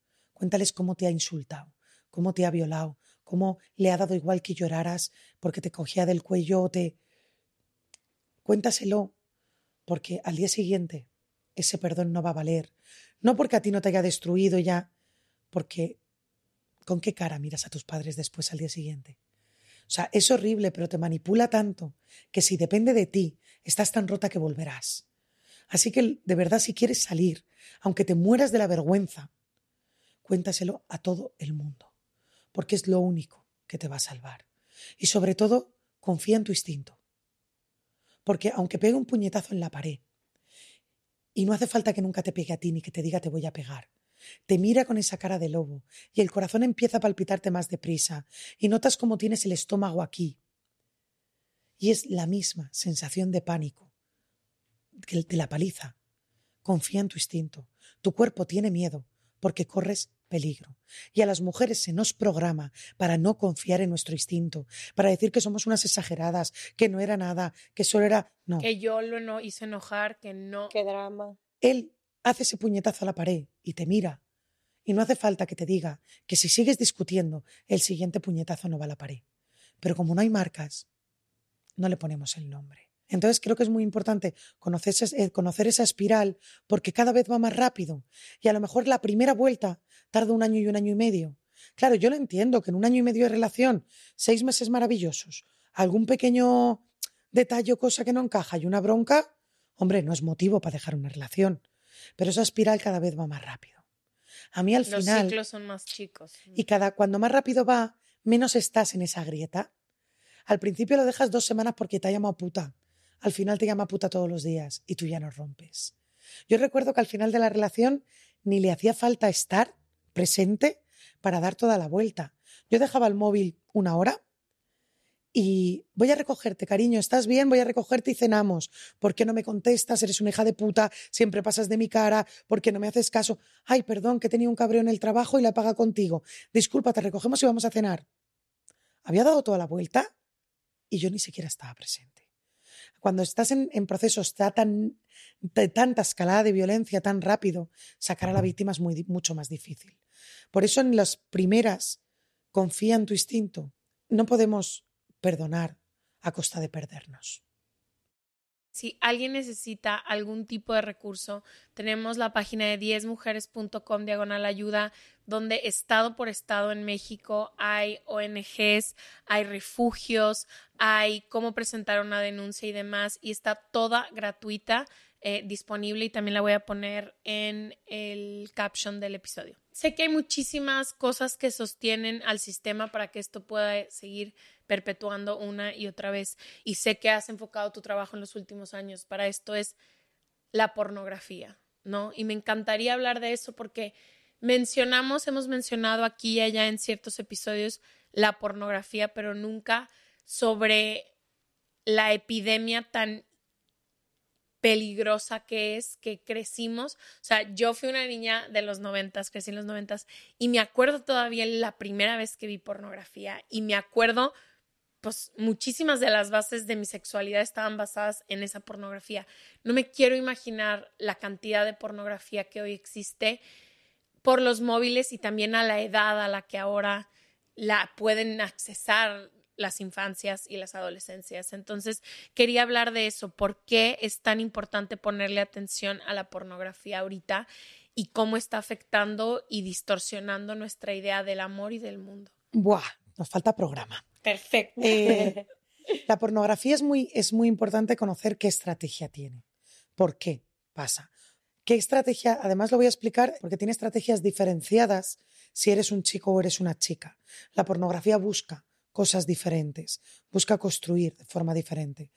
Cuéntales cómo te ha insultado, cómo te ha violado, cómo le ha dado igual que lloraras porque te cogía del cuello o te... Cuéntaselo, porque al día siguiente ese perdón no va a valer. No porque a ti no te haya destruido ya, porque ¿con qué cara miras a tus padres después al día siguiente? O sea, es horrible, pero te manipula tanto que si depende de ti, estás tan rota que volverás. Así que, de verdad, si quieres salir, aunque te mueras de la vergüenza, cuéntaselo a todo el mundo, porque es lo único que te va a salvar. Y sobre todo, confía en tu instinto. Porque aunque pegue un puñetazo en la pared, y no hace falta que nunca te pegue a ti ni que te diga te voy a pegar, te mira con esa cara de lobo y el corazón empieza a palpitarte más deprisa y notas cómo tienes el estómago aquí. Y es la misma sensación de pánico que de la paliza. Confía en tu instinto. Tu cuerpo tiene miedo porque corres peligro. Y a las mujeres se nos programa para no confiar en nuestro instinto, para decir que somos unas exageradas, que no era nada, que solo era... No. Que yo lo no hice enojar, que no... Qué drama. Él hace ese puñetazo a la pared y te mira. Y no hace falta que te diga que si sigues discutiendo, el siguiente puñetazo no va a la pared. Pero como no hay marcas, no le ponemos el nombre. Entonces creo que es muy importante conocer, eh, conocer, esa espiral porque cada vez va más rápido. Y a lo mejor la primera vuelta tarda un año y un año y medio. Claro, yo lo entiendo, que en un año y medio de relación, seis meses maravillosos, algún pequeño detalle o cosa que no encaja y una bronca, hombre, no es motivo para dejar una relación. Pero esa espiral cada vez va más rápido. A mí al Los final. ciclos son más chicos. Y cada, cuando más rápido va, menos estás en esa grieta. Al principio lo dejas dos semanas porque te ha llamado puta. Al final te llama puta todos los días y tú ya no rompes. Yo recuerdo que al final de la relación ni le hacía falta estar presente para dar toda la vuelta. Yo dejaba el móvil una hora y voy a recogerte, cariño, ¿estás bien? Voy a recogerte y cenamos. ¿Por qué no me contestas? Eres una hija de puta, siempre pasas de mi cara, ¿por qué no me haces caso? Ay, perdón, que tenido un cabreo en el trabajo y la paga contigo. Disculpa, te recogemos y vamos a cenar. Había dado toda la vuelta y yo ni siquiera estaba presente. Cuando estás en, en procesos tan, de tanta escalada de violencia tan rápido, sacar a la víctima es muy, mucho más difícil. Por eso en las primeras, confía en tu instinto. No podemos perdonar a costa de perdernos. Si alguien necesita algún tipo de recurso, tenemos la página de 10mujeres.com diagonal ayuda, donde estado por estado en México hay ONGs, hay refugios, hay cómo presentar una denuncia y demás, y está toda gratuita eh, disponible y también la voy a poner en el caption del episodio. Sé que hay muchísimas cosas que sostienen al sistema para que esto pueda seguir perpetuando una y otra vez. Y sé que has enfocado tu trabajo en los últimos años para esto es la pornografía, ¿no? Y me encantaría hablar de eso porque mencionamos, hemos mencionado aquí y allá en ciertos episodios la pornografía, pero nunca sobre la epidemia tan peligrosa que es, que crecimos. O sea, yo fui una niña de los noventas, crecí en los noventas, y me acuerdo todavía la primera vez que vi pornografía, y me acuerdo, pues muchísimas de las bases de mi sexualidad estaban basadas en esa pornografía. No me quiero imaginar la cantidad de pornografía que hoy existe por los móviles y también a la edad a la que ahora la pueden accesar las infancias y las adolescencias. Entonces, quería hablar de eso, por qué es tan importante ponerle atención a la pornografía ahorita y cómo está afectando y distorsionando nuestra idea del amor y del mundo. Buah, nos falta programa. Perfecto. Eh, la pornografía es muy, es muy importante conocer qué estrategia tiene. ¿Por qué pasa? ¿Qué estrategia? Además lo voy a explicar porque tiene estrategias diferenciadas si eres un chico o eres una chica. La pornografía busca cosas diferentes, busca construir de forma diferente.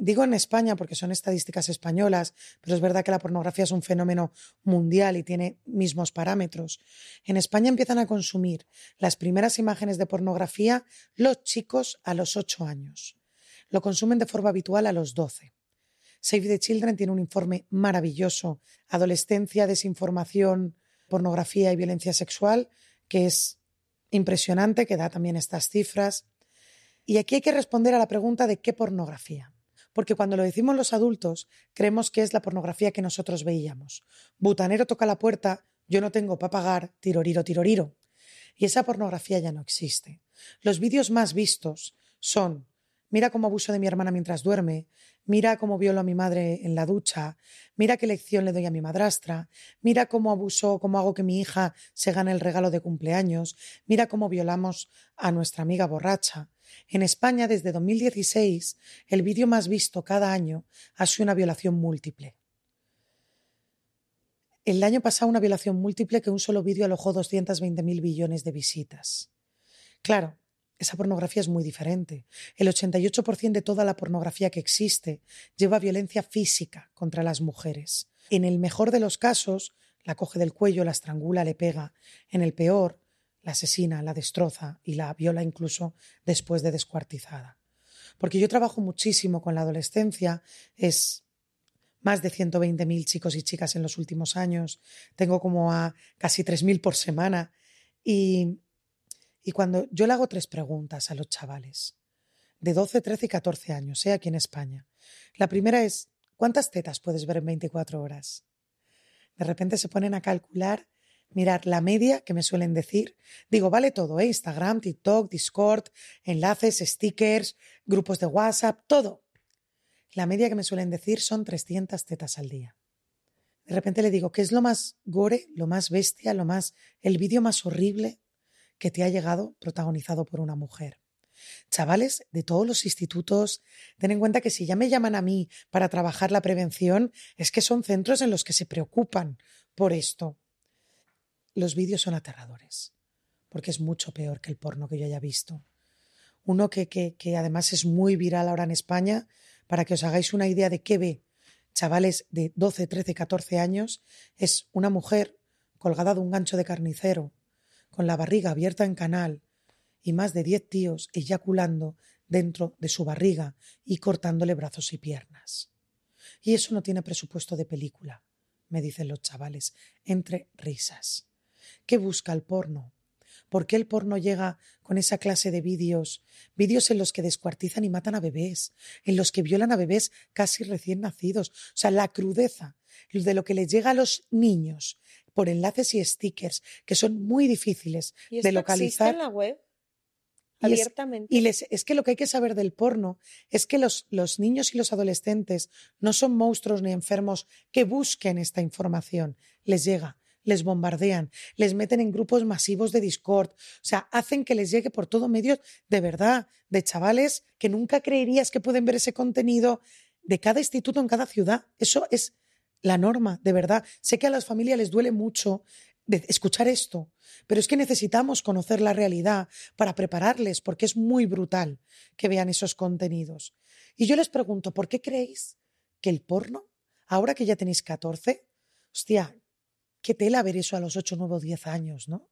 digo en España porque son estadísticas españolas, pero es verdad que la pornografía es un fenómeno mundial y tiene mismos parámetros. En España empiezan a consumir las primeras imágenes de pornografía los chicos a los 8 años. Lo consumen de forma habitual a los 12. Save the Children tiene un informe maravilloso, Adolescencia, Desinformación, Pornografía y Violencia Sexual, que es impresionante que da también estas cifras. Y aquí hay que responder a la pregunta de qué pornografía. Porque cuando lo decimos los adultos, creemos que es la pornografía que nosotros veíamos. Butanero toca la puerta, yo no tengo para pagar, tiroriro, tiroriro. Y esa pornografía ya no existe. Los vídeos más vistos son mira cómo abuso de mi hermana mientras duerme, mira cómo violo a mi madre en la ducha, mira qué lección le doy a mi madrastra, mira cómo abuso, cómo hago que mi hija se gane el regalo de cumpleaños, mira cómo violamos a nuestra amiga borracha. En España, desde 2016, el vídeo más visto cada año ha sido una violación múltiple. El año pasado una violación múltiple que un solo vídeo alojó 220.000 billones de visitas. Claro, esa pornografía es muy diferente. El 88% de toda la pornografía que existe lleva violencia física contra las mujeres. En el mejor de los casos, la coge del cuello, la estrangula, le pega. En el peor, la asesina, la destroza y la viola incluso después de descuartizada. Porque yo trabajo muchísimo con la adolescencia, es más de 120.000 chicos y chicas en los últimos años, tengo como a casi 3.000 por semana y y cuando yo le hago tres preguntas a los chavales, de 12, 13 y 14 años, ¿eh? aquí en España. La primera es, ¿cuántas tetas puedes ver en 24 horas? De repente se ponen a calcular, mirar la media que me suelen decir. Digo, vale todo, ¿eh? Instagram, TikTok, Discord, enlaces, stickers, grupos de WhatsApp, todo. La media que me suelen decir son 300 tetas al día. De repente le digo, ¿qué es lo más gore, lo más bestia, lo más, el vídeo más horrible que te ha llegado protagonizado por una mujer. Chavales de todos los institutos, ten en cuenta que si ya me llaman a mí para trabajar la prevención, es que son centros en los que se preocupan por esto. Los vídeos son aterradores, porque es mucho peor que el porno que yo haya visto. Uno que, que, que además es muy viral ahora en España, para que os hagáis una idea de qué ve chavales de 12, 13, 14 años, es una mujer colgada de un gancho de carnicero con la barriga abierta en canal y más de diez tíos eyaculando dentro de su barriga y cortándole brazos y piernas. Y eso no tiene presupuesto de película, me dicen los chavales, entre risas. ¿Qué busca el porno? ¿Por qué el porno llega con esa clase de vídeos? Vídeos en los que descuartizan y matan a bebés, en los que violan a bebés casi recién nacidos. O sea, la crudeza de lo que les llega a los niños por enlaces y stickers que son muy difíciles de localizar. en la web? Abiertamente. Y, les, es que lo que hay que saber del porno es que los, los niños y los adolescentes no son monstruos ni enfermos que busquen esta información. Les llega, les bombardean, les meten en grupos masivos de Discord, o sea, hacen que les llegue por todo medio de verdad, de chavales que nunca creerías que pueden ver ese contenido de cada instituto en cada ciudad. Eso es la norma, de verdad. Sé que a las familias les duele mucho escuchar esto, pero es que necesitamos conocer la realidad para prepararles, porque es muy brutal que vean esos contenidos. Y yo les pregunto, ¿por qué creéis que el porno, ahora que ya tenéis 14, hostia, qué tela ver eso a los 8, 9 o 10 años, ¿no?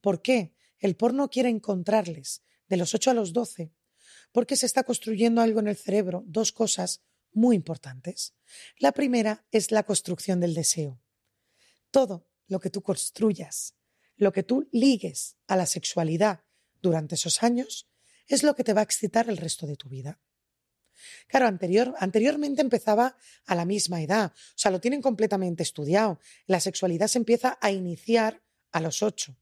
¿Por qué? El porno quiere encontrarles de los 8 a los 12, porque se está construyendo algo en el cerebro, dos cosas muy importantes. La primera es la construcción del deseo. Todo lo que tú construyas, lo que tú ligues a la sexualidad durante esos años, es lo que te va a excitar el resto de tu vida. Claro, anterior, anteriormente empezaba a la misma edad, o sea, lo tienen completamente estudiado. La sexualidad se empieza a iniciar a los ocho.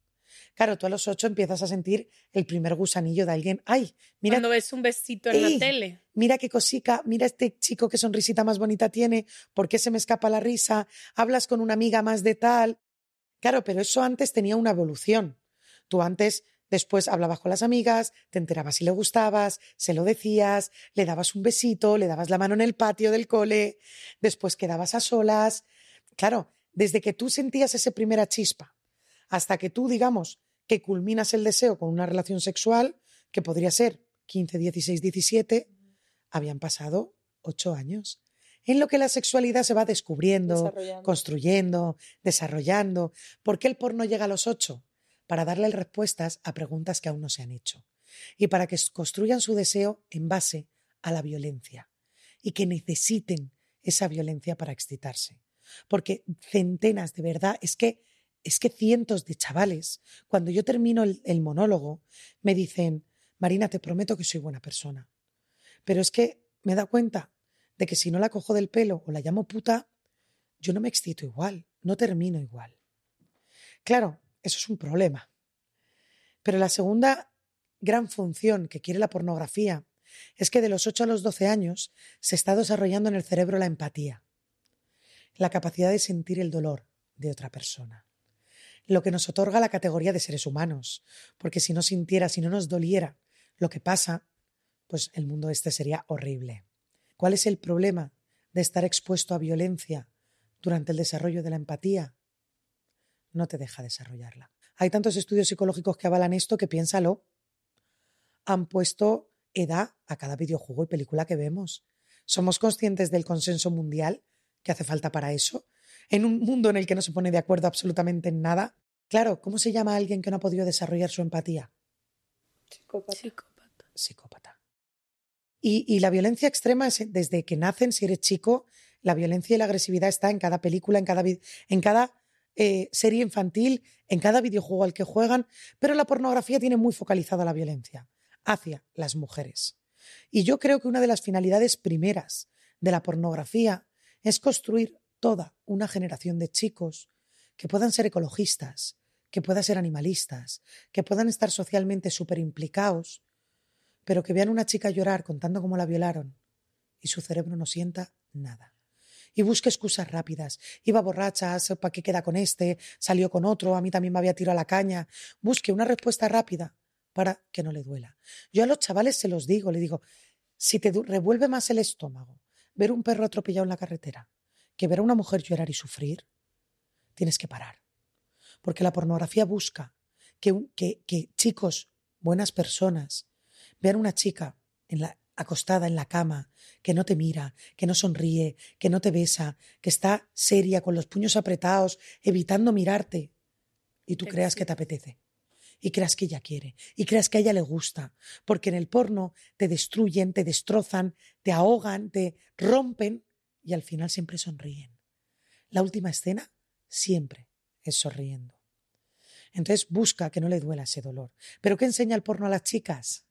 Claro, tú a los ocho empiezas a sentir el primer gusanillo de alguien. ¡Ay! Mira, Cuando ves un besito en la tele. Mira qué cosica, mira este chico qué sonrisita más bonita tiene, ¿por qué se me escapa la risa? Hablas con una amiga más de tal. Claro, pero eso antes tenía una evolución. Tú antes Después hablabas con las amigas, te enterabas si le gustabas, se lo decías, le dabas un besito, le dabas la mano en el patio del cole, después quedabas a solas. Claro, desde que tú sentías esa primera chispa hasta que tú, digamos, que culminas el deseo con una relación sexual, que podría ser 15, 16, 17, habían pasado ocho años. En lo que la sexualidad se va descubriendo, construyendo, desarrollando. ¿Por qué el porno llega a los ocho? Para darle respuestas a preguntas que aún no se han hecho. Y para que construyan su deseo en base a la violencia. Y que necesiten esa violencia para excitarse. Porque centenas, de verdad, es que es que cientos de chavales, cuando yo termino el, monólogo, me dicen, Marina, te prometo que soy buena persona. Pero es que me he dado cuenta de que si no la cojo del pelo o la llamo puta, yo no me excito igual, no termino igual. Claro, eso es un problema. Pero la segunda gran función que quiere la pornografía es que de los 8 a los 12 años se está desarrollando en el cerebro la empatía, la capacidad de sentir el dolor de otra persona, lo que nos otorga la categoría de seres humanos, porque si no sintiera, si no nos doliera lo que pasa, pues el mundo este sería horrible. ¿Cuál es el problema de estar expuesto a violencia durante el desarrollo de la empatía? No te deja desarrollarla. Hay tantos estudios psicológicos que avalan esto que piénsalo. Han puesto edad a cada videojuego y película que vemos. ¿Somos conscientes del consenso mundial que hace falta para eso? En un mundo en el que no se pone de acuerdo absolutamente en nada. Claro, ¿cómo se llama a alguien que no ha podido desarrollar su empatía? Psicópata. Psicópata. Y, y, la violencia extrema es desde que nacen, si eres chico, la violencia y la agresividad está en cada película, en cada, en cada eh, serie infantil, en cada videojuego al que juegan, pero la pornografía tiene muy focalizada la violencia hacia las mujeres. Y yo creo que una de las finalidades primeras de la pornografía es construir toda una generación de chicos que puedan ser ecologistas, que puedan ser animalistas, que puedan estar socialmente súper implicados, pero que vean una chica llorar contando cómo la violaron y su cerebro no sienta nada. Y busque excusas rápidas. Iba borracha, ¿para qué queda con este? Salió con otro, a mí también me había tirado a la caña. Busque una respuesta rápida para que no le duela. Yo a los chavales se los digo, le digo, si te revuelve más el estómago ver un perro atropellado en la carretera que ver a una mujer llorar y sufrir, tienes que parar. Porque la pornografía busca que, que, chicos, buenas personas, vean una chica en la, acostada en la cama, que no te mira, que no sonríe, que no te besa, que está seria, con los puños apretados, evitando mirarte, y tú creas que te apetece. Y creas que ella quiere, y creas que a ella le gusta, porque en el porno te destruyen, te destrozan, te ahogan, te rompen, y al final siempre sonríen. La última escena siempre es sonriendo. Entonces busca que no le duela ese dolor. ¿Pero qué enseña el porno a las chicas?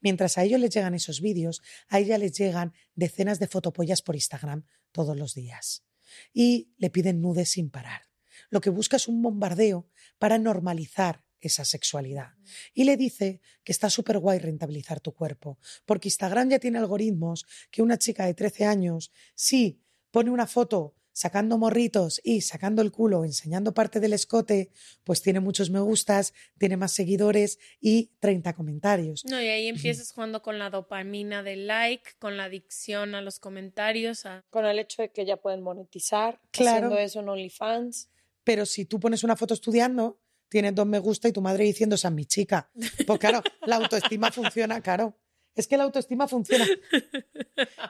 Mientras a ellos les llegan esos vídeos, a ella les llegan decenas de fotopollas por Instagram todos los días. Y le piden nudes sin parar. Lo que busca es un bombardeo para normalizar esa sexualidad. Y le dice que está súper guay rentabilizar tu cuerpo, porque Instagram ya tiene algoritmos que una chica de 13 años, si pone una foto sacando morritos y sacando el culo, enseñando parte del escote, pues tiene muchos me gustas, tiene más seguidores y 30 comentarios. No, y ahí empiezas jugando con la dopamina del like, con la adicción a los comentarios. Con el hecho de que ya pueden monetizar claro. haciendo eso en OnlyFans. Pero si tú pones una foto estudiando, tienes dos me gusta y tu madre diciendo, esa es mi chica. Pues claro, la autoestima funciona, claro. Es que la autoestima funciona.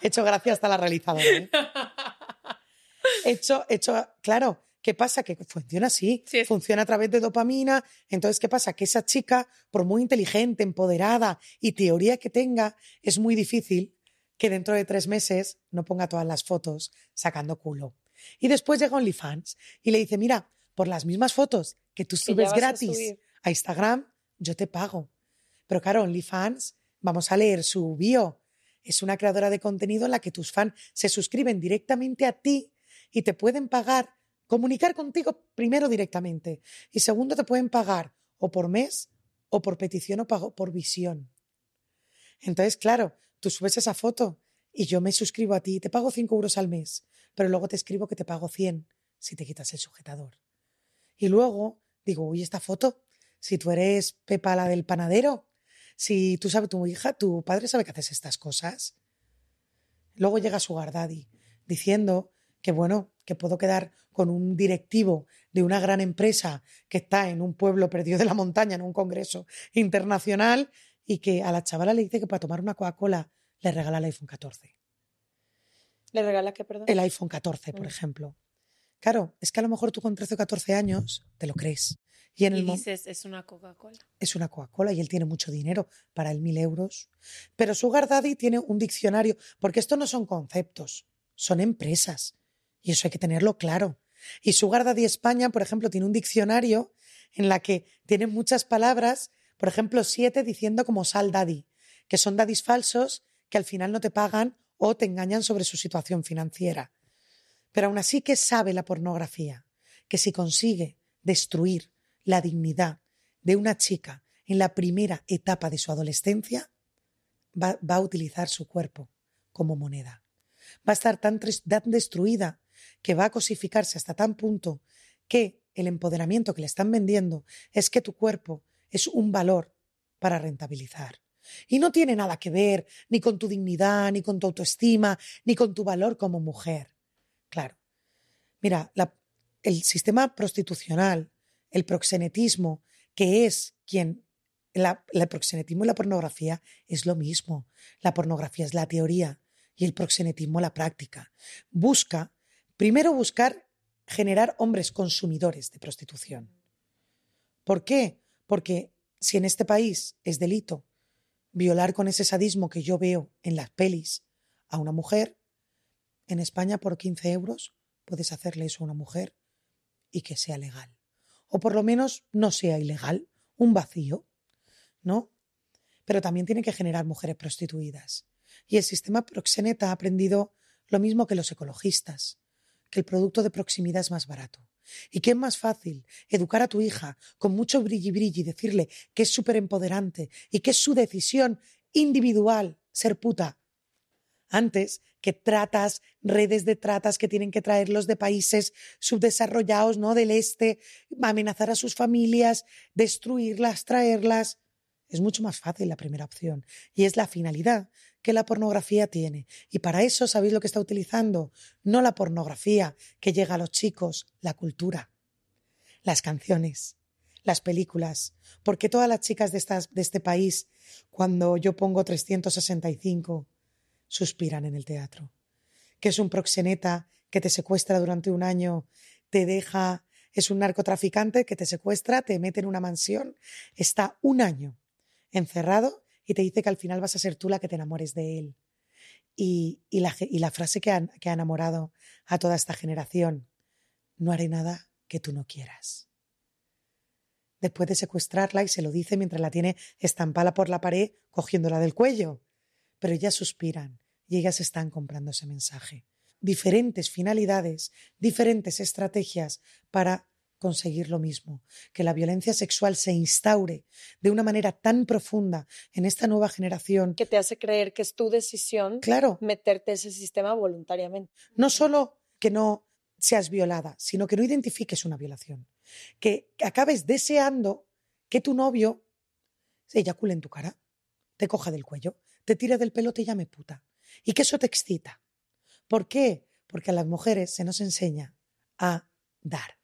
He hecho gracias hasta la realizadora. ¿eh? Hecho, hecho, claro, ¿qué pasa? Que funciona así, funciona a través de dopamina. Entonces, ¿qué pasa? Que esa chica, por muy inteligente, empoderada y teoría que tenga, es muy difícil que dentro de tres meses no ponga todas las fotos sacando culo. Y después llega OnlyFans y le dice, mira, por las mismas fotos que tú subes gratis a, Instagram, yo te pago. Pero claro, OnlyFans, vamos a leer su bio. Es una creadora de contenido en la que tus fans se suscriben directamente a ti y te pueden pagar, comunicar contigo primero directamente y segundo te pueden pagar o por mes o por petición o pago por visión. Entonces, claro, tú subes esa foto y yo me suscribo a ti y te pago 5 euros al mes, pero luego te escribo que te pago 100 si te quitas el sujetador. Y luego digo, uy, esta foto, si tú eres Pepa la del panadero, si tú sabes, tu hija, tu padre sabe que haces estas cosas. Luego llega su Daddy diciendo que bueno, que puedo quedar con un directivo de una gran empresa que está en un pueblo perdido de la montaña, en un congreso internacional, y que a la chavala le dice que para tomar una Coca-Cola le regala el iPhone 14. ¿Le regala qué, perdón? El iPhone 14, por mm. ejemplo. Claro, es que a lo mejor tú con 13 o 14 años te lo crees. Y, en el dices, es una Coca-Cola. Es una Coca-Cola y él tiene mucho dinero, para él mil euros. Pero Sugar Daddy tiene un diccionario, porque esto no son conceptos, son empresas. Y eso hay que tenerlo claro. Y Sugar Daddy España, por ejemplo, tiene un diccionario en la que tiene muchas palabras, por ejemplo, siete diciendo como sal daddy, que son daddies falsos que al final no te pagan o te engañan sobre su situación financiera. Pero aún así, ¿qué sabe la pornografía? Que si consigue destruir la dignidad de una chica en la primera etapa de su adolescencia, va, a utilizar su cuerpo como moneda. Va a estar tan, tan destruida que va a cosificarse hasta tan punto que el empoderamiento que le están vendiendo es que tu cuerpo es un valor para rentabilizar. Y no tiene nada que ver ni con tu dignidad, ni con tu autoestima, ni con tu valor como mujer. Claro. Mira, el sistema prostitucional, el proxenetismo, que es quien... El proxenetismo y la pornografía es lo mismo. La pornografía es la teoría y el proxenetismo la práctica. Busca, primero buscar generar hombres consumidores de prostitución. ¿Por qué? Porque si en este país es delito violar con ese sadismo que yo veo en las pelis a una mujer, en España por 15 euros puedes hacerle eso a una mujer y que sea legal. O por lo menos no sea ilegal, un vacío, ¿no? Pero también tiene que generar mujeres prostituidas. Y el sistema proxeneta ha aprendido lo mismo que los ecologistas, que el producto de proximidad es más barato. ¿Y qué es más fácil? Educar a tu hija con mucho brilli brilli y decirle que es súper empoderante y que es su decisión individual ser puta. Antes que tratas, redes de tratas que tienen que traerlos de países subdesarrollados, ¿no? Del este, amenazar a sus familias, destruirlas, traerlas. Es mucho más fácil la primera opción. Y es la finalidad que la pornografía tiene. Y para eso, ¿sabéis lo que está utilizando? No la pornografía que llega a los chicos, la cultura, las canciones, las películas. Porque todas las chicas de, estas, de este país, cuando yo pongo 365, suspiran en el teatro. Que es un proxeneta que te secuestra durante un año, te deja, es un narcotraficante que te secuestra, te mete en una mansión, está un año encerrado y te dice que al final vas a ser tú la que te enamores de él. Y, la, frase que, han, que ha enamorado a toda esta generación, no haré nada que tú no quieras. Después de secuestrarla y se lo dice mientras la tiene estampada por la pared cogiéndola del cuello. Pero ellas suspiran y ellas están comprando ese mensaje. Diferentes finalidades, diferentes estrategias para conseguir lo mismo, que la violencia sexual se instaure de una manera tan profunda en esta nueva generación. Que te hace creer que es tu decisión claro. meterte ese sistema voluntariamente. No solo que no seas violada, sino que no identifiques una violación. Que acabes deseando que tu novio se eyacule en tu cara, te coja del cuello, te tire del pelo, te llame puta. Y que eso te excita. ¿Por qué? Porque a las mujeres se nos enseña a dar.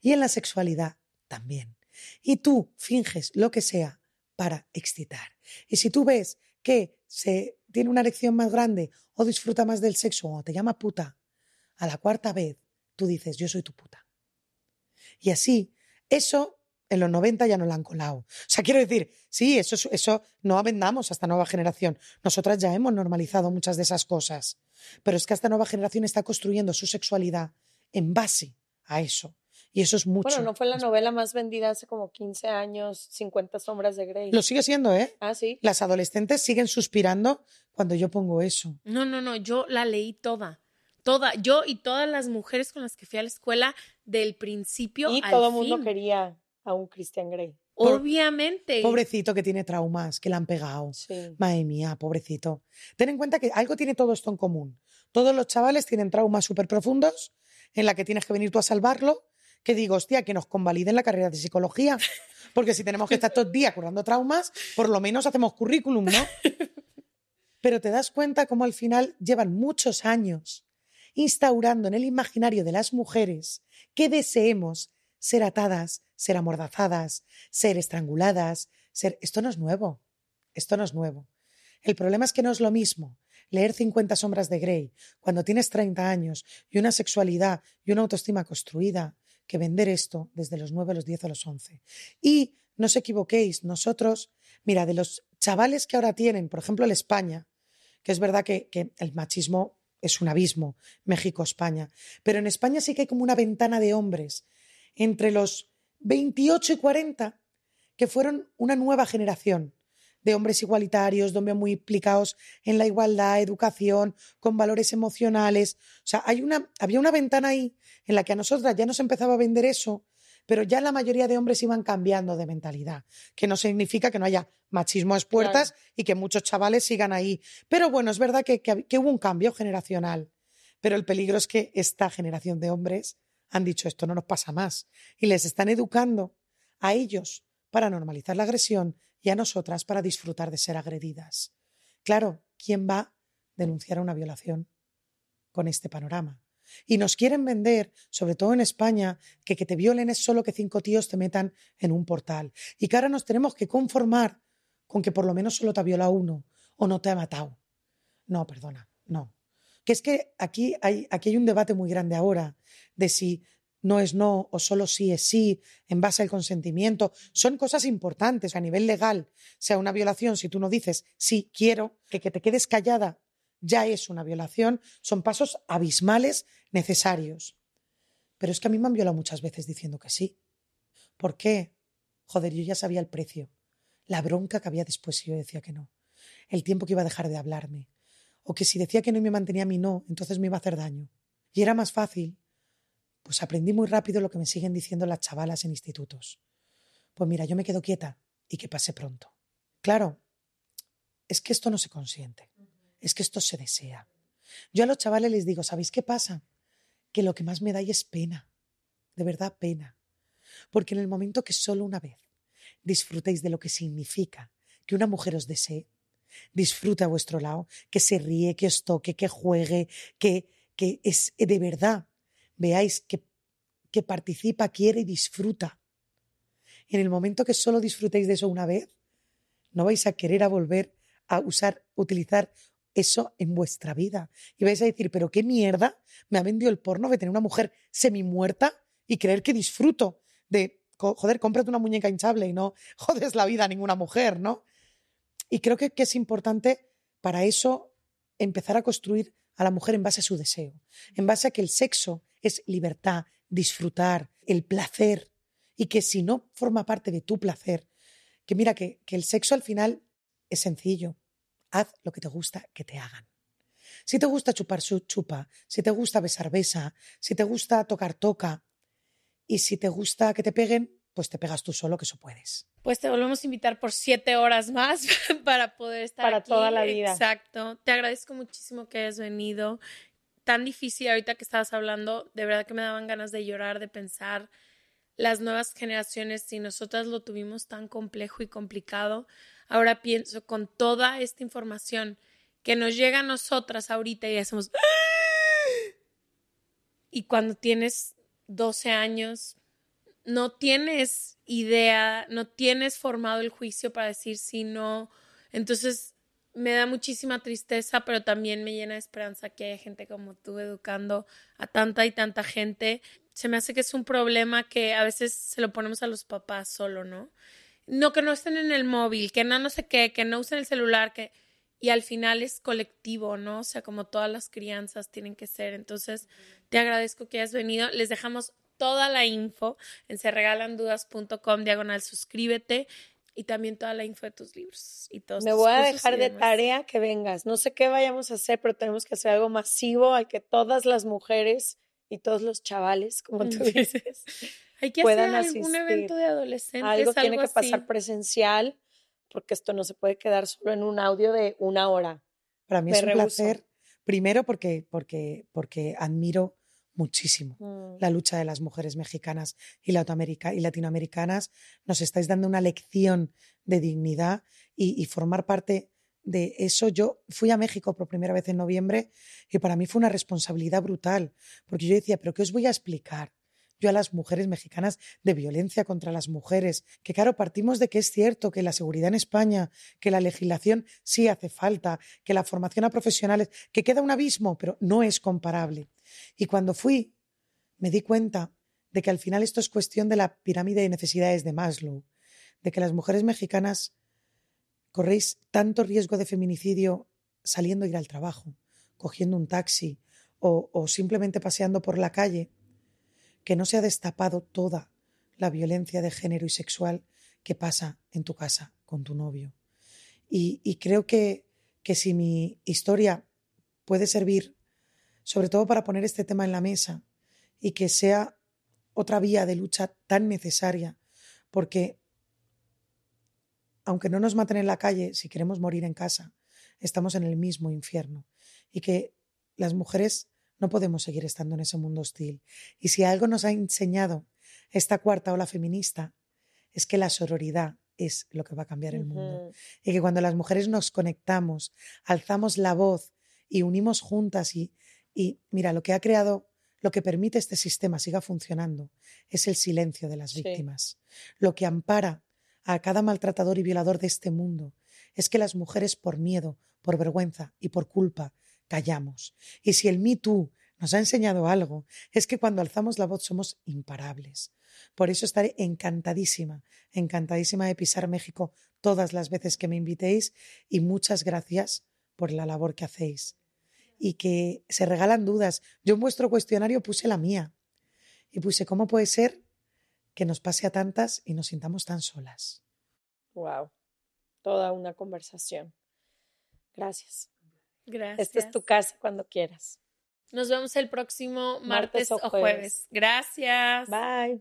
Y en la sexualidad también. Y tú finges lo que sea para excitar. Y si tú ves que se tiene una erección más grande o disfruta más del sexo o te llama puta, a la cuarta vez tú dices yo soy tu puta. Y así, eso en los 90 ya no lo han colado. O sea, quiero decir, sí, eso, eso no vendamos a esta nueva generación. Nosotras ya hemos normalizado muchas de esas cosas. Pero es que esta nueva generación está construyendo su sexualidad en base a eso. Y eso es mucho. Bueno, no fue la novela más vendida hace como 15 años, 50 sombras de Grey. Lo sigue siendo, ¿eh? Ah, sí. Las adolescentes siguen suspirando cuando yo pongo eso. No, no, no, yo la leí toda. Toda, yo y todas las mujeres con las que fui a la escuela del principio y al todo el mundo quería a un Christian Grey. Obviamente. Pobrecito que tiene traumas, que le han pegado. Sí. Madre mía, pobrecito. Ten en cuenta que algo tiene todo esto en común. Todos los chavales tienen traumas súper profundos en la que tienes que venir tú a salvarlo. Que digo, hostia, que nos convaliden la carrera de psicología. Porque si tenemos que estar todo el día curando traumas, por lo menos hacemos currículum, ¿no? Pero te das cuenta cómo al final llevan muchos años instaurando en el imaginario de las mujeres que deseemos ser atadas, ser amordazadas, ser estranguladas, ser... Esto no es nuevo, esto no es nuevo. El problema es que no es lo mismo leer 50 sombras de Grey cuando tienes 30 años y una sexualidad y una autoestima construida que vender esto desde los 9, los 10 o los 11. Y no os equivoquéis, nosotros, mira, de los chavales que ahora tienen, por ejemplo, en España, que es verdad que, que el machismo es un abismo, México-España, pero en España sí que hay como una ventana de hombres entre los 28 y 40 que fueron una nueva generación de hombres igualitarios, de hombres muy implicados en la igualdad, educación, con valores emocionales. O sea, hay una, había una ventana ahí en la que a nosotras ya nos empezaba a vender eso pero ya la mayoría de hombres iban cambiando de mentalidad, que no significa que no haya machismo a puertas y que muchos chavales sigan ahí. Pero bueno, es verdad que, que hubo un cambio generacional, pero el peligro es que esta generación de hombres han dicho esto no nos pasa más y les están educando a ellos para normalizar la agresión y a nosotras para disfrutar de ser agredidas. Claro, ¿quién va a denunciar una violación con este panorama? Y nos quieren vender, sobre todo en España, que que te violen es solo que cinco tíos te metan en un portal. Y que ahora nos tenemos que conformar con que por lo menos solo te ha violado uno o no te ha matado. No, perdona, no. Que es que aquí hay, aquí hay un debate muy grande ahora de si no es no o solo sí es sí, en base al consentimiento. Son cosas importantes a nivel legal. Sea una violación, si tú no dices sí quiero, que, que te quedes callada ya es una violación, son pasos abismales necesarios. Pero es que a mí me han violado muchas veces diciendo que sí. ¿Por qué? Joder, yo ya sabía el precio, la bronca que había después si yo decía que no, el tiempo que iba a dejar de hablarme, o que si decía que no y me mantenía a mí no, entonces me iba a hacer daño. Y era más fácil. Pues aprendí muy rápido lo que me siguen diciendo las chavalas en institutos. Pues mira, yo me quedo quieta y que pase pronto. Claro, es que esto no se consiente es que esto se desea. Yo a los chavales les digo, ¿sabéis qué pasa? Que lo que más me da es pena, de verdad pena. Porque en el momento que solo una vez disfrutéis de lo que significa que una mujer os desee, disfruta a vuestro lado, que se ríe, que os toque, que juegue, que, que es de verdad, veáis que, que participa, quiere y disfruta. En el momento que solo disfrutéis de eso una vez, no vais a querer a volver a usar, utilizar eso en vuestra vida. Y vais a decir, pero qué mierda me ha vendido el porno de tener una mujer semi muerta y creer que disfruto de, joder, cómprate una muñeca hinchable y no jodes la vida a ninguna mujer, ¿no? Y creo que, es importante para eso empezar a construir a la mujer en base a su deseo, en base a que el sexo es libertad, disfrutar, el placer, y que si no forma parte de tu placer, que mira que, que el sexo al final es sencillo, haz lo que te gusta que te hagan. Si te gusta chupar, chupa. Si te gusta besar, besa. Si te gusta tocar, toca. Y si te gusta que te peguen, pues te pegas tú solo, que eso puedes. Pues te volvemos a invitar por siete horas más para poder estar para toda la vida. Exacto. Te agradezco muchísimo que hayas venido. Tan difícil ahorita que estabas hablando, de verdad que me daban ganas de llorar, de pensar las nuevas generaciones, si nosotras lo tuvimos tan complejo y complicado, Ahora pienso con toda esta información que nos llega a nosotras ahorita y hacemos... ¡Ah! Y cuando tienes 12 años, no tienes idea, no tienes formado el juicio para decir sí, no. Entonces, me da muchísima tristeza, pero también me llena de esperanza que haya gente como tú educando a tanta y tanta gente. Se me hace que es un problema que a veces se lo ponemos a los papás solo, ¿no? no que no estén en el móvil, que no no sé qué, que no usen el celular, que y al final es colectivo, ¿no? O sea, como todas las crianzas tienen que ser. Entonces, te agradezco que hayas venido. Les dejamos toda la info en serregalandudas.com diagonal suscríbete y también toda la info de tus libros y todos Me voy a dejar de tarea que vengas. No sé qué vayamos a hacer, pero tenemos que hacer algo masivo. Hay que todas las mujeres y todos los chavales, como tú dices, hay que puedan hacer algún evento de adolescentes. Algo, tiene que pasar presencial, porque esto no se puede quedar solo en un audio de una hora. Para mí es un placer, primero porque, porque, porque admiro muchísimo mm. la lucha de las mujeres mexicanas y, y latinoamericanas. Nos estáis dando una lección de dignidad y, y formar parte de eso. Yo fui a México por primera vez en noviembre y para mí fue una responsabilidad brutal, porque yo decía, pero ¿qué os voy a explicar? A las mujeres mexicanas de violencia contra las mujeres, que claro, partimos de que es cierto que la seguridad en España, que la legislación sí hace falta, que la formación a profesionales, que queda un abismo, pero no es comparable. Y cuando fui, me di cuenta de que al final esto es cuestión de la pirámide de necesidades de Maslow, de que las mujeres mexicanas corréis tanto riesgo de feminicidio saliendo a ir al trabajo, cogiendo un taxi o, o simplemente paseando por la calle, que no se ha destapado toda la violencia de género y sexual que pasa en tu casa con tu novio. Y, creo que, que si mi historia puede servir sobre todo para poner este tema en la mesa y que sea otra vía de lucha tan necesaria, porque aunque no nos maten en la calle, si queremos morir en casa, estamos en el mismo infierno y que las mujeres no podemos seguir estando en ese mundo hostil. Y si algo nos ha enseñado esta cuarta ola feminista, es que la sororidad es lo que va a cambiar el mundo. Y que cuando las mujeres nos conectamos, alzamos la voz y unimos juntas y, y mira, lo que ha creado, lo que permite este sistema siga funcionando es el silencio de las víctimas. Lo que ampara a cada maltratador y violador de este mundo es que las mujeres por miedo, por vergüenza y por culpa callamos. Y si el Me Too nos ha enseñado algo, es que cuando alzamos la voz somos imparables. Por eso estaré encantadísima, encantadísima de pisar México todas las veces que me invitéis y muchas gracias por la labor que hacéis. Y que se regalan dudas. Yo en vuestro cuestionario puse la mía y puse cómo puede ser que nos pase a tantas y nos sintamos tan solas. Wow, toda una conversación. Gracias. Gracias. Esta es tu casa cuando quieras. Nos vemos el próximo martes, Martes o o jueves. jueves. Gracias. Bye.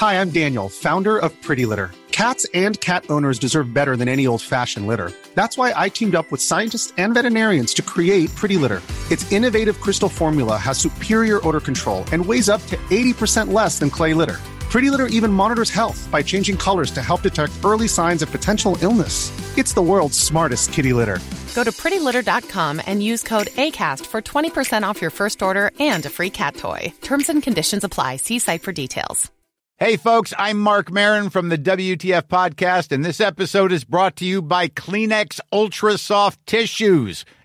Hi, I'm Daniel, founder of Pretty Litter. Cats and cat owners deserve better than any old fashioned litter. That's why I teamed up with scientists and veterinarians to create Pretty Litter. Its innovative crystal formula has superior odor control and weighs up to 80% less than clay litter. Pretty Litter even monitors health by changing colors to help detect early signs of potential illness. It's the world's smartest kitty litter. Go to prettylitter.com and use code ACAST for 20% off your first order and a free cat toy. Terms and conditions apply. See site for details. Hey, folks, I'm Mark Marin from the WTF Podcast, and this episode is brought to you by Kleenex Ultra Soft Tissues,